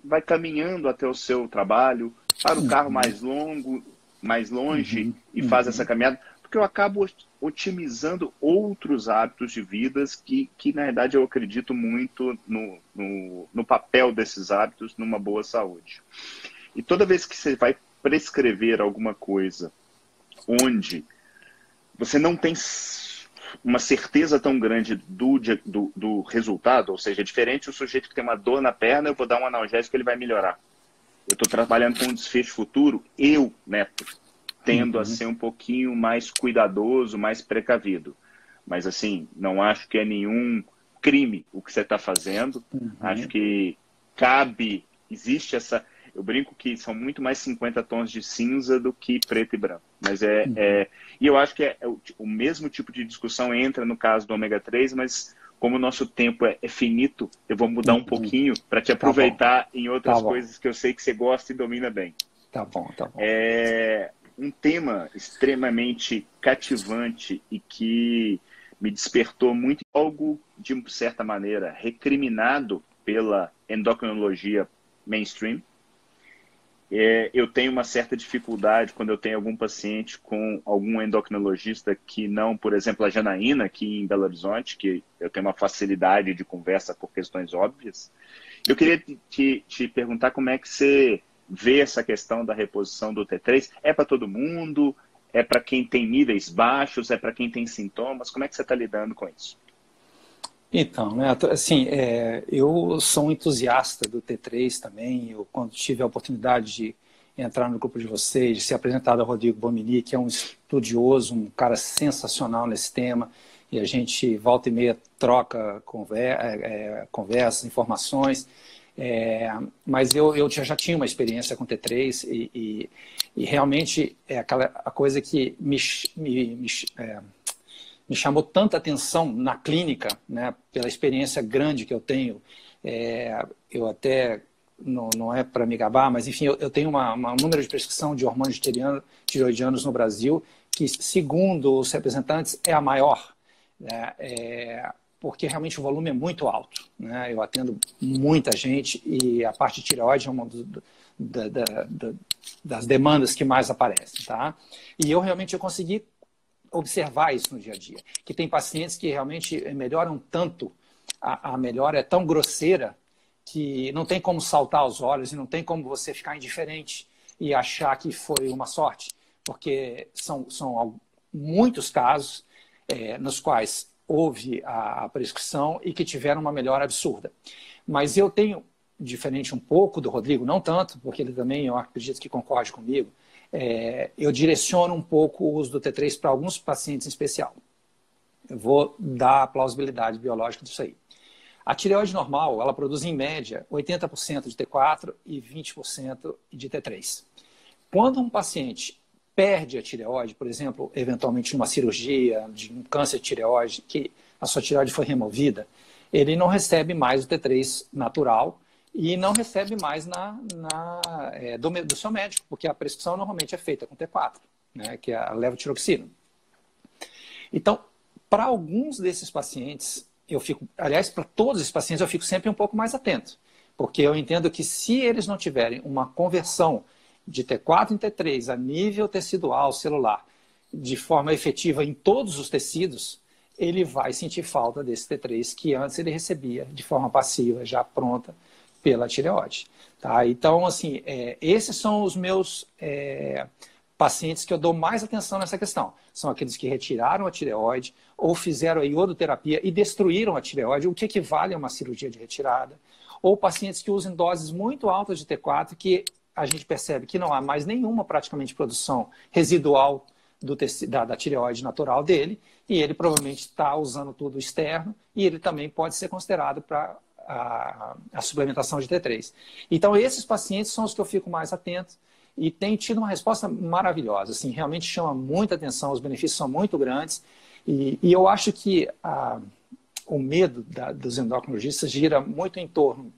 S2: vai caminhando até o seu trabalho, para o carro mais longo, mais longe uhum. e faz essa caminhada, porque eu acabo otimizando outros hábitos de vidas que, que na verdade, eu acredito muito no, no, no papel desses hábitos numa boa saúde. E toda vez que você vai prescrever alguma coisa onde você não tem uma certeza tão grande do, do, do resultado, ou seja, é diferente o sujeito que tem uma dor na perna, eu vou dar um analgésico, ele vai melhorar. Eu estou trabalhando com um desfecho futuro, eu, Neto, tendo uhum. a ser um pouquinho mais cuidadoso, mais precavido. Mas, assim, não acho que é nenhum crime o que você está fazendo. Uhum. Acho que cabe, existe essa. Eu brinco que são muito mais 50 tons de cinza do que preto e branco. Mas é. Uhum. é e eu acho que é, é o, o, mesmo tipo de discussão entra no caso do ômega 3, mas como o nosso tempo é, é finito, eu vou mudar um uhum. pouquinho para te tá aproveitar tá em outras tá coisas que eu sei que você gosta e domina bem.
S3: Tá bom, tá bom.
S2: É um tema extremamente cativante e que me despertou muito algo de certa maneira recriminado pela endocrinologia mainstream, é, eu tenho uma certa dificuldade quando eu tenho algum paciente com algum endocrinologista que não, por exemplo, a Janaína, aqui em Belo Horizonte, que eu tenho uma facilidade de conversa por questões óbvias. Eu queria te, te perguntar como é que você vê essa questão da reposição do T3. É para todo mundo? É para quem tem níveis baixos? É para quem tem sintomas? Como é que você está lidando com isso?
S3: Então, né, assim, é, eu sou um entusiasta do T3 também. Eu, quando tive a oportunidade de entrar no grupo de vocês, de ser apresentado ao Rodrigo Bomini, que é um estudioso, um cara sensacional nesse tema, e a gente volta e meia troca conver é, é, conversas, informações. É, mas eu, eu já tinha uma experiência com T3 e, e, e realmente é aquela a coisa que me, me, me, é, me, chamou tanta atenção na clínica, né, pela experiência grande que eu tenho. É, eu até, não, não é para me gabar, mas enfim, eu, eu tenho uma, uma, um número de prescrição de hormônios tireoidianos no Brasil que, segundo os representantes, é a maior. Né, é, porque realmente o volume é muito alto. Né? Eu atendo muita gente e a parte de tireoide é uma do, da, da, da, das demandas que mais aparecem. Tá? E eu realmente eu consegui observar isso no dia a dia. Que tem pacientes que realmente melhoram tanto, a, a melhora é tão grosseira que não tem como saltar aos olhos e não tem como você ficar indiferente e achar que foi uma sorte, porque são, são muitos casos é, nos quais houve a prescrição e que tiveram uma melhora absurda. Mas eu tenho, diferente um pouco do Rodrigo, não tanto, porque ele também, eu acredito que concorde comigo, é, eu direciono um pouco o uso do T3 para alguns pacientes em especial. Eu vou dar a plausibilidade biológica disso aí. A tireoide normal, ela produz em média 80% de T4 e 20% de T3. Quando um paciente perde a tireoide, por exemplo, eventualmente numa cirurgia de um câncer de tireoide, que a sua tireoide foi removida, ele não recebe mais o T3 natural e não recebe mais na, na é, do, do, seu médico, porque a prescrição normalmente é feita com T4, né, que é a levotiroxina. Então, para alguns desses pacientes, eu fico, aliás, para todos esses pacientes, eu fico sempre um pouco mais atento, porque eu entendo que se eles não tiverem uma conversão de T4 em T3 a nível tecidual celular de forma efetiva em todos os tecidos, ele vai sentir falta desse T3 que antes ele recebia de forma passiva, já pronta pela tireoide. Tá? Então, assim, é, esses são os meus é, pacientes que eu dou mais atenção nessa questão. São aqueles que retiraram a tireoide ou fizeram a iodoterapia e destruíram a tireoide, o que equivale a uma cirurgia de retirada. Ou pacientes que usam doses muito altas de T4 que a gente percebe que não há mais nenhuma praticamente produção residual do da, da tireoide natural dele, e ele provavelmente está usando tudo externo, e ele também pode ser considerado para a, a, suplementação de T3. Então, esses pacientes são os que eu fico mais atento e tem tido uma resposta maravilhosa. Assim, realmente chama muita atenção, os benefícios são muito grandes, e, e eu acho que a, o medo da, dos endocrinologistas gira muito em torno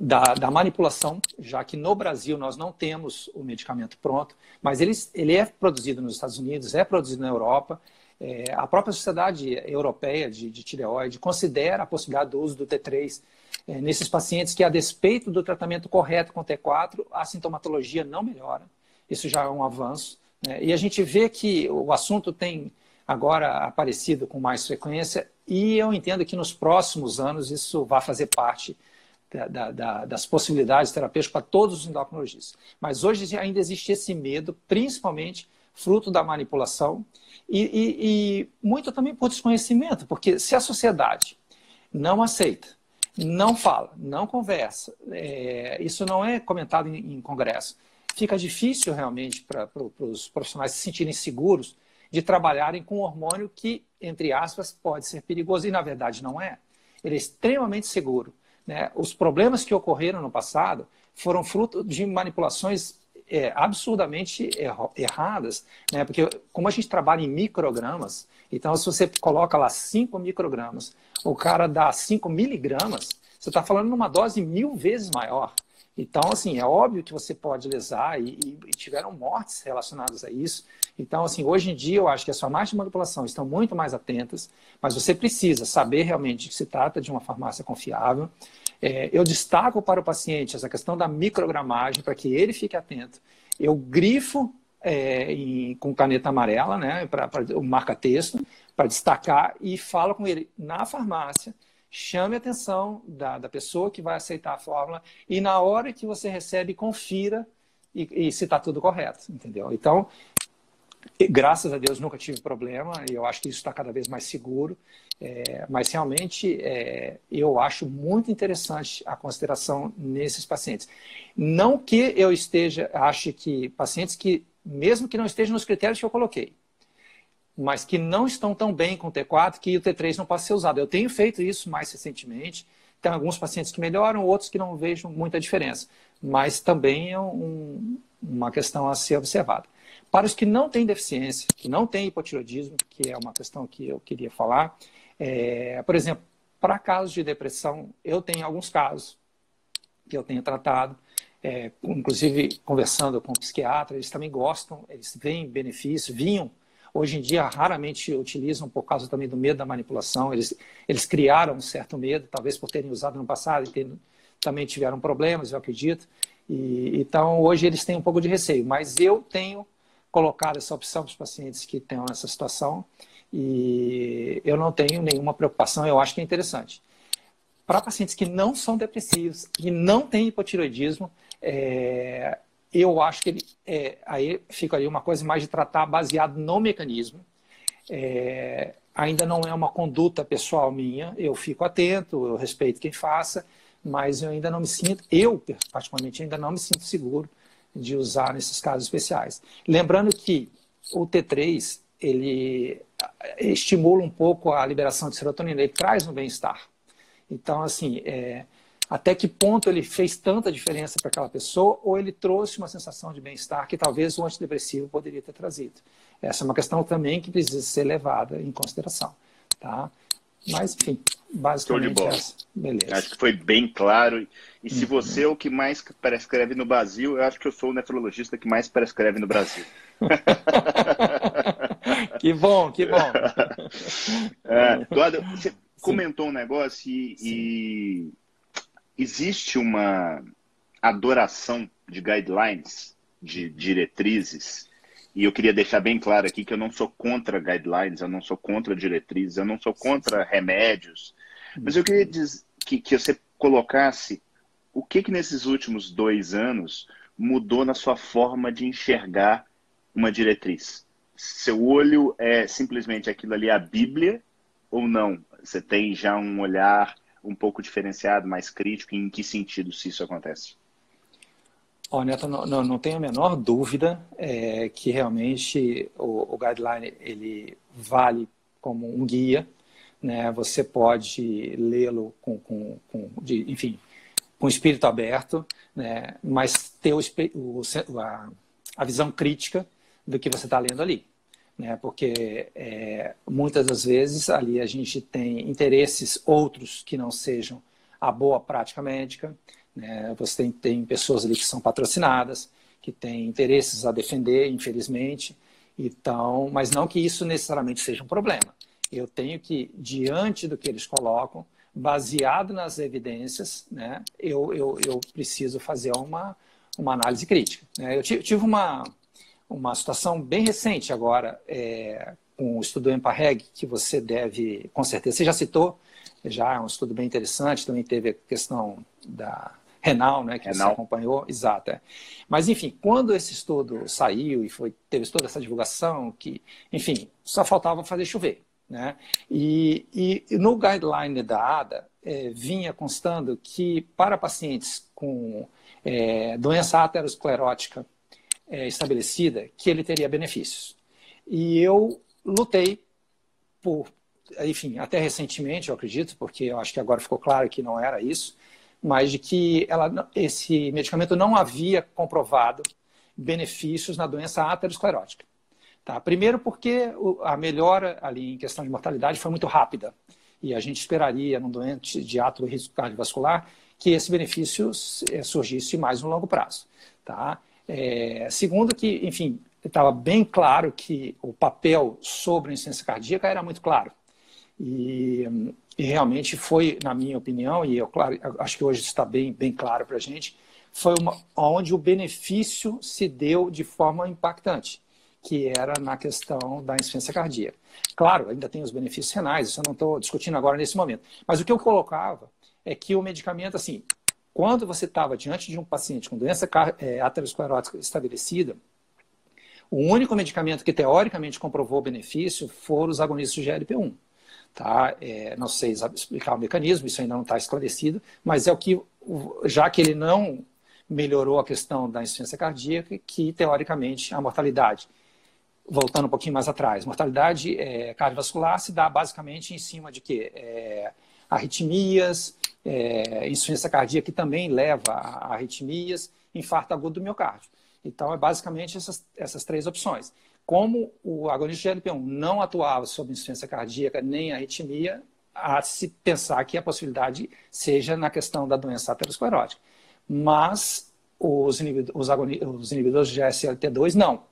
S3: da, da, manipulação, já que no Brasil nós não temos o medicamento pronto, mas ele, ele é produzido nos Estados Unidos, é produzido na Europa. É, a própria Sociedade Europeia de, de, Tireoide considera a possibilidade do uso do T3 é, nesses pacientes que, a despeito do tratamento correto com T4, a sintomatologia não melhora. Isso já é um avanço. Né? E a gente vê que o assunto tem agora aparecido com mais frequência e eu entendo que nos próximos anos isso vai fazer parte da, da, das possibilidades terapêuticas para todos os endocrinologistas. Mas hoje ainda existe esse medo, principalmente fruto da manipulação e, e, e muito também por desconhecimento, porque se a sociedade não aceita, não fala, não conversa, é, isso não é comentado em, em congresso, fica difícil realmente para os profissionais se sentirem seguros de trabalharem com um hormônio que, entre aspas, pode ser perigoso e na verdade não é. Ele é extremamente seguro. Né? Os problemas que ocorreram no passado foram fruto de manipulações é, absurdamente erradas, né? porque como a gente trabalha em microgramas, então se você coloca lá 5 microgramas, o cara dá 5 miligramas, você está falando numa dose mil vezes maior. Então, assim, é óbvio que você pode lesar e, e, tiveram mortes relacionadas a isso. Então, assim, hoje em dia eu acho que as farmácias de manipulação estão muito mais atentas, mas você precisa saber realmente que se trata de uma farmácia confiável. É, eu destaco para o paciente essa questão da microgramagem para que ele fique atento. Eu grifo é, em, com caneta amarela, né, para o marca-texto, para destacar e falo com ele na farmácia chame a atenção da, da pessoa que vai aceitar a fórmula e na hora que você recebe, confira e, e se está tudo correto, entendeu? Então, graças a Deus nunca tive problema e eu acho que isso está cada vez mais seguro. É, mas realmente é, eu acho muito interessante a consideração nesses pacientes. Não que eu esteja, ache que pacientes que, mesmo que não estejam nos critérios que eu coloquei, mas que não estão tão bem com o T4 que o T3 não possa ser usado. Eu tenho feito isso mais recentemente. Tem alguns pacientes que melhoram, outros que não vejo muita diferença. Mas também é um, uma questão a ser observada. Para os que não têm deficiência, que não têm hipotiroidismo, que é uma questão que eu queria falar, é, por exemplo, para casos de depressão, eu tenho alguns casos que eu tenho tratado, é, inclusive conversando com psiquiatras, eles também gostam, eles veem benefício, vinham, hoje em dia raramente utilizam por causa também do medo da manipulação, eles, eles criaram um certo medo, talvez por terem usado no passado e também tiveram problemas, eu acredito, e, então hoje eles têm um pouco de receio, mas eu tenho colocado essa opção para os pacientes que tenham essa situação e eu não tenho nenhuma preocupação, eu acho que é interessante. Para pacientes que não são depressivos, que não têm hipotiroidismo, é, eu acho que ele, é, aí uma coisa mais de tratar baseado no mecanismo. É, ainda não é uma conduta pessoal minha, eu fico atento, eu respeito quem faça, mas eu ainda não me sinto, eu particularmente ainda não me sinto seguro de usar nesses casos especiais. Lembrando que o T3 ele estimula um pouco a liberação de serotonina, ele traz um bem-estar. Então, assim, é, até que ponto ele fez tanta diferença para aquela pessoa ou ele trouxe uma sensação de bem-estar que talvez o antidepressivo poderia ter trazido. Essa é uma questão também que precisa ser levada em consideração. Tá? Mas, enfim, basicamente essa.
S2: Beleza. Acho que foi bem claro. E se uhum. você é o que mais prescreve no Brasil, eu acho que eu sou o nefrologista que mais prescreve no Brasil. [LAUGHS]
S3: que bom, que bom. [LAUGHS]
S2: É, Eduardo, você Sim. comentou um negócio e, e, existe uma adoração de guidelines, de diretrizes, e eu queria deixar bem claro aqui que eu não sou contra guidelines, eu não sou contra diretrizes, eu não sou contra remédios, mas eu queria dizer que, que você colocasse o que, que nesses últimos dois anos mudou na sua forma de enxergar uma diretriz? Seu olho é simplesmente aquilo ali, a Bíblia, ou não? Você tem já um olhar um pouco diferenciado, mais crítico? Em que sentido se isso acontece?
S3: Oh, Neto, não, não, tenho a menor dúvida é, que realmente o, o guideline ele vale como um guia, né? Você pode lê-lo com, com, com de, enfim, com espírito aberto, né? Mas ter o, o a, a visão crítica do que você está lendo ali. Né? Porque é, muitas das vezes ali a gente tem interesses outros que não sejam a boa prática médica. Né? Você tem, tem pessoas ali que são patrocinadas, que têm interesses a defender, infelizmente. Então, mas não que isso necessariamente seja um problema. Eu tenho que, diante do que eles colocam, baseado nas evidências, né, eu, eu, eu preciso fazer uma, uma análise crítica. Né? Eu tive uma, uma situação bem recente agora, é, com o estudo EMPA-REG, que você deve, com certeza, você já citou, já é um estudo bem interessante, também teve a questão da renal, né, que renal. você acompanhou, exato. É. Mas, enfim, quando esse estudo saiu e foi, teve toda essa divulgação, que, enfim, só faltava fazer chover. Né? E, e, no guideline da ADA, é, vinha constando que para pacientes com é, doença aterosclerótica é, estabelecida que ele teria benefícios. E eu lutei por, enfim, até recentemente, eu acredito, porque eu acho que agora ficou claro que não era isso, mas de que ela, esse medicamento não havia comprovado benefícios na doença aterosclerótica. Tá? Primeiro porque a melhora ali em questão de mortalidade foi muito rápida e a gente esperaria num doente de ato risco cardiovascular que esse benefício eh, surgisse mais no longo prazo. Tá? É, segundo que, enfim, estava bem claro que o papel sobre a insuficiência cardíaca era muito claro. E, e, realmente foi, na minha opinião, e eu, claro, acho que hoje está bem, bem claro para a gente, foi uma, onde o benefício se deu de forma impactante, que era na questão da insuficiência cardíaca. Claro, ainda tem os benefícios renais, isso eu não estou discutindo agora nesse momento. Mas o que eu colocava é que o medicamento, assim, quando você estava diante de um paciente com doença é, aterosclerótica estabelecida, O único medicamento que teoricamente comprovou benefício foram os agonistas de GLP-1. Tá? É, não sei explicar o mecanismo, isso ainda não está esclarecido, mas é o que, já que ele não melhorou a questão da insuficiência cardíaca, que teoricamente a mortalidade, voltando um pouquinho mais atrás, mortalidade é, cardiovascular se dá basicamente em cima de quê? É, arritmias, é, insuficiência cardíaca que também leva a arritmias, infarto agudo do miocárdio. Então, é basicamente essas, essas três opções. Como o agonista de GLP-1 não atuava sobre insuficiência cardíaca nem arritmia, de se pensar que a possibilidade seja na questão da doença aterosclerótica. Mas os, os, os inibidores de SLT2 não.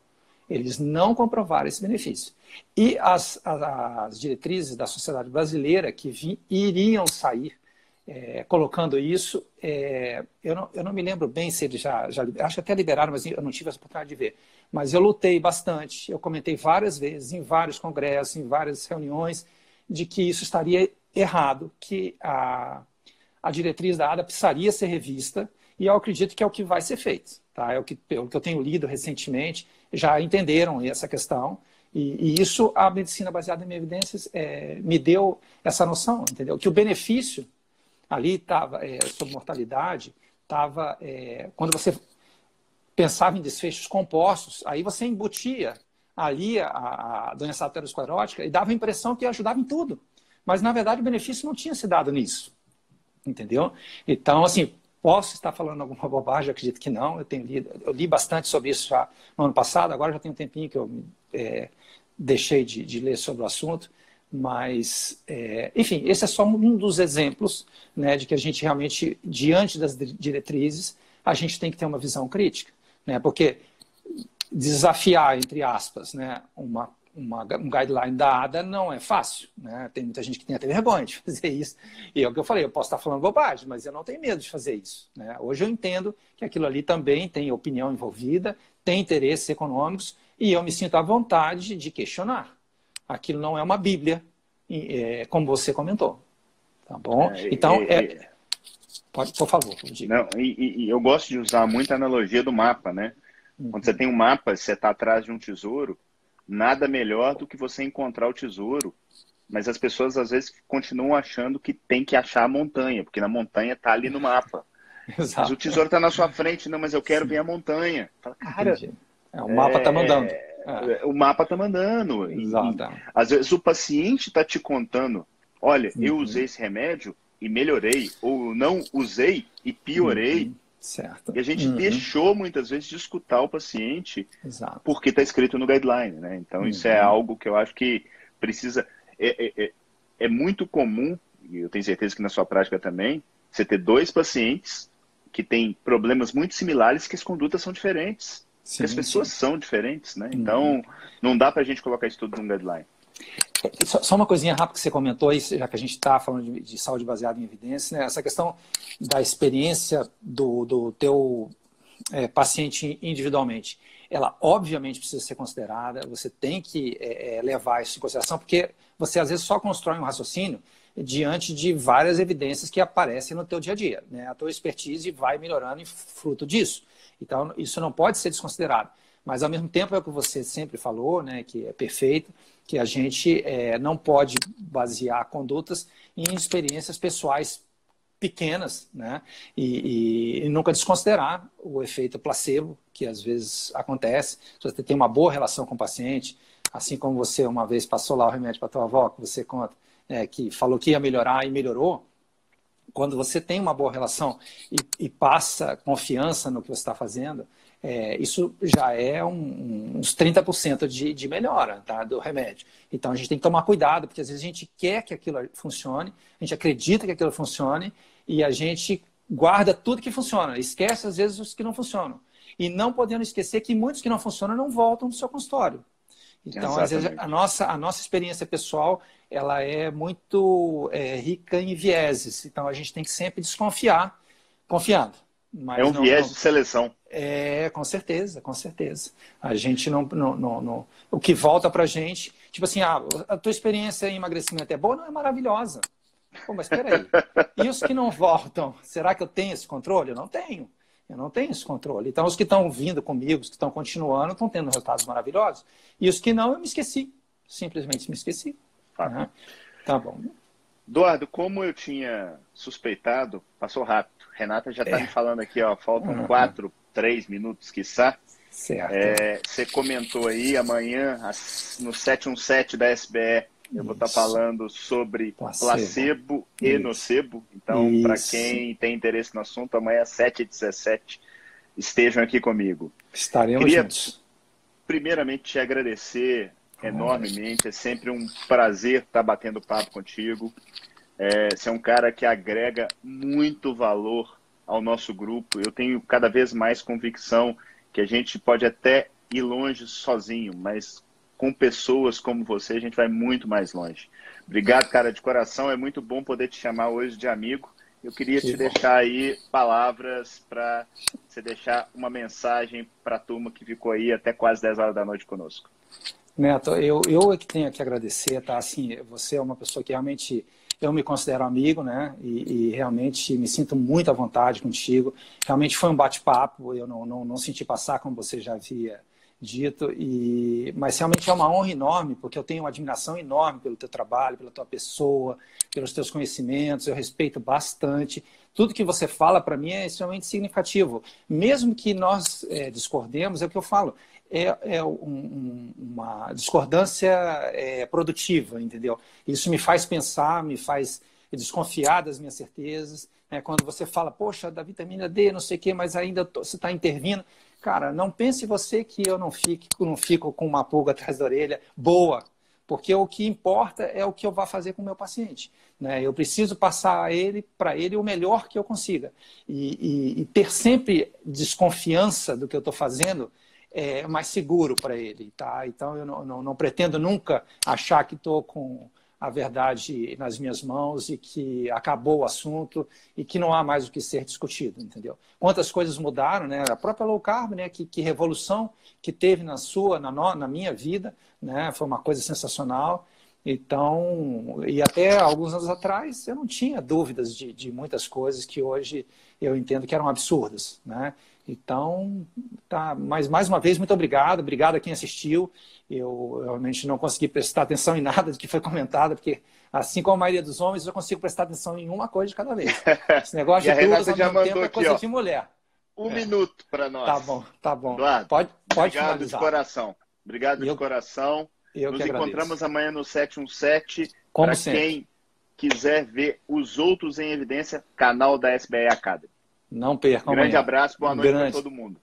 S3: Eles não comprovaram esse benefício. E as, as, as diretrizes da sociedade brasileira que vi, iriam sair é, colocando isso, é, eu, não, eu não me lembro bem se eles já, já. Acho que até liberaram, mas eu não tive essa oportunidade de ver. Mas eu lutei bastante, eu comentei várias vezes, em vários congressos, em várias reuniões, de que isso estaria errado, que a, a diretriz da ADA precisaria ser revista, e eu acredito que é o que vai ser feito. Tá? É o que, é o que eu tenho lido recentemente, já entenderam essa questão, e, e isso, a medicina baseada em evidências, é, me deu essa noção, entendeu? Que o benefício ali estava, é, sobre mortalidade, estava, é, quando você pensava em desfechos compostos, aí você embutia ali a, a doença aterosclerótica e dava a impressão que ajudava em tudo. Mas, na verdade, o benefício não tinha se dado nisso. Entendeu? Então, assim, posso estar falando alguma [LAUGHS] bobagem, acredito que não. Eu, tenho lido, eu li bastante sobre isso já no ano passado, agora já tem um tempinho que eu é, deixei de, de ler sobre o assunto. Mas, é, enfim, esse é só um dos exemplos né, de que a gente realmente, diante das diretrizes, a gente tem que ter uma visão crítica. Né, porque desafiar, entre aspas, né, uma, uma, um guideline dada não é fácil. Né? Tem muita gente que tem até vergonha de [LAUGHS] fazer isso. E é o que eu falei, eu posso estar falando bobagem, mas eu não tenho medo de fazer isso. Né? Hoje eu entendo que aquilo ali também tem opinião envolvida, tem interesses econômicos, e eu me sinto à vontade de questionar aquilo não é uma Bíblia, é, como você comentou. Tá bom? É, então, é, é... Pode, por favor,
S2: diga. Não, e, e, eu gosto de usar muito a analogia do mapa, né? Uhum. Quando você tem um mapa, você está atrás de um tesouro, nada melhor do que você encontrar o tesouro. Mas as pessoas às vezes continuam achando que tem que achar a montanha, porque na montanha está ali no mapa. [LAUGHS] Exato. Mas o tesouro está na sua frente, não, mas eu quero Sim. ver a montanha. Fala, cara,
S3: é, o mapa está mandando.
S2: É. O mapa está mandando. Exato. E, às vezes o paciente está te contando: olha, uhum. eu usei esse remédio e melhorei, ou não usei e piorei. Uhum.
S3: Certo.
S2: E a gente uhum. deixou muitas vezes de escutar o paciente Exato. porque está escrito no guideline, né? Então isso é uhum. algo que eu acho que precisa. É, é, é, é muito comum, e eu tenho certeza que na sua prática também, você ter dois pacientes que têm problemas muito similares que as condutas são diferentes. Sim, as pessoas sim. são diferentes, né? Uhum. Então, não dá para a gente colocar isso tudo num guideline.
S3: Só uma coisinha rápida que você comentou, aí, já que a gente está falando de, de, saúde baseada em evidência, né? essa questão da experiência do, do teu é, paciente individualmente, ela obviamente precisa ser considerada, você tem que é, é, levar isso em consideração, porque você às vezes só constrói um raciocínio diante de várias evidências que aparecem no teu dia a dia. Né? A tua expertise vai melhorando em fruto disso. Então, isso não pode ser desconsiderado. Mas, ao mesmo tempo, é o que você sempre falou, né, que é perfeito, que a gente é, não pode basear condutas em experiências pessoais pequenas, né? E, e, e, nunca desconsiderar o efeito placebo, que às vezes acontece. Se você tem uma boa relação com o paciente, assim como você uma vez passou lá o remédio para tua avó, que você conta, é, que falou que ia melhorar e melhorou, quando você tem uma boa relação e, e passa confiança no que você está fazendo, é, isso já é um, uns 30% de, de melhora tá, do remédio. Então a gente tem que tomar cuidado, porque às vezes a gente quer que aquilo funcione, a gente acredita que aquilo funcione e a gente guarda tudo que funciona, esquece às vezes os que não funcionam. E não podendo esquecer que muitos que não funcionam não voltam do seu consultório. Então, Exatamente. às vezes, a nossa, a nossa experiência pessoal ela é muito é, rica em vieses. Então, a gente tem que sempre desconfiar, confiando.
S2: é um não, viés não... de seleção.
S3: É, com certeza, com certeza. A gente não. não, não, não... O que volta para a gente, tipo assim, ah, a tua experiência em emagrecimento é boa? Não, é maravilhosa. Pô, mas espera aí. E os [LAUGHS] que não voltam, será que eu tenho esse controle? Eu não tenho. Eu não tenho esse controle. Então, os que estão vindo comigo, os que estão continuando, estão tendo resultados maravilhosos. E os que não, eu me esqueci. Simplesmente me esqueci. Né? Tá bom.
S2: Eduardo, como eu tinha suspeitado, passou rápido. Renata já está é. me falando aqui, ó, faltam uhum. quatro, três minutos, quiçá.
S3: Certo.
S2: É, você comentou aí amanhã, no 717 da SBE, eu vou estar tá falando sobre placebo, placebo e Isso. nocebo. Então, para quem tem interesse no assunto, amanhã, 7 h 17 estejam aqui comigo.
S3: Estaremos Queria, juntos.
S2: Primeiramente, te agradecer enormemente. É sempre um prazer estar batendo papo contigo. É, você é um cara que agrega muito valor ao nosso grupo. Eu tenho cada vez mais convicção que a gente pode até ir longe sozinho, mas com pessoas como você a gente vai muito mais longe. Obrigado, cara, de coração. É muito bom poder te chamar hoje de amigo. Eu queria que te bom. deixar aí palavras para você deixar uma mensagem para a turma que ficou aí até quase 10 horas da noite conosco.
S3: Neto, eu, eu é que tenho que agradecer, tá? Assim, você é uma pessoa que realmente eu me considero amigo, né? E, e realmente me sinto muito à vontade contigo. Realmente foi um bate-papo, eu não, não, não senti passar como você já havia dito, e, mas realmente é uma honra enorme, porque eu tenho uma admiração enorme pelo teu trabalho, pela tua pessoa, pelos teus conhecimentos, eu respeito bastante. Tudo que você fala para mim é extremamente significativo. Mesmo que nós é, discordemos, é o que eu falo, é, é um, uma discordância é, produtiva, entendeu? Isso me faz pensar, me faz desconfiar das minhas certezas. Né? Quando você fala, poxa, da vitamina D, não sei o quê, mas ainda tô, você está intervindo. Cara, não pense você que eu não fico, não fico com uma pulga atrás da orelha boa, porque o que importa é o que eu vou fazer com o meu paciente. Né? Eu preciso passar ele para ele o melhor que eu consiga. E, e, e ter sempre desconfiança do que eu estou fazendo é, mais seguro para ele, tá? Então eu não, não, não pretendo nunca achar que estou com a verdade nas minhas mãos e que acabou o assunto e que não há mais o que ser discutido, entendeu? Quantas coisas mudaram, né? A própria low carb, né? Que, que revolução que teve na sua, na, no, na minha vida, né? Foi uma coisa sensacional. Então, e até alguns anos atrás eu não tinha dúvidas de, de muitas coisas que hoje eu entendo que eram absurdas, né? Então, tá, mas mais uma vez, muito obrigado, obrigado a quem assistiu. Eu realmente não consegui prestar atenção em nada do que foi comentado, porque assim como a maioria dos homens, eu consigo prestar atenção em uma coisa de cada vez. [LAUGHS] Esse negócio de duas ao mesmo tempo é coisa aqui, de mulher.
S2: Um é. minuto para nós.
S3: Tá bom, tá bom. Eduardo, pode, pode
S2: obrigado finalizar. de coração. Obrigado eu, de coração.
S3: Eu
S2: Nos encontramos amanhã no 717. Para quem quiser ver os outros em evidência, canal da SBE Academy.
S3: Não percam.
S2: Grande amanhã. abraço, boa noite para todo mundo.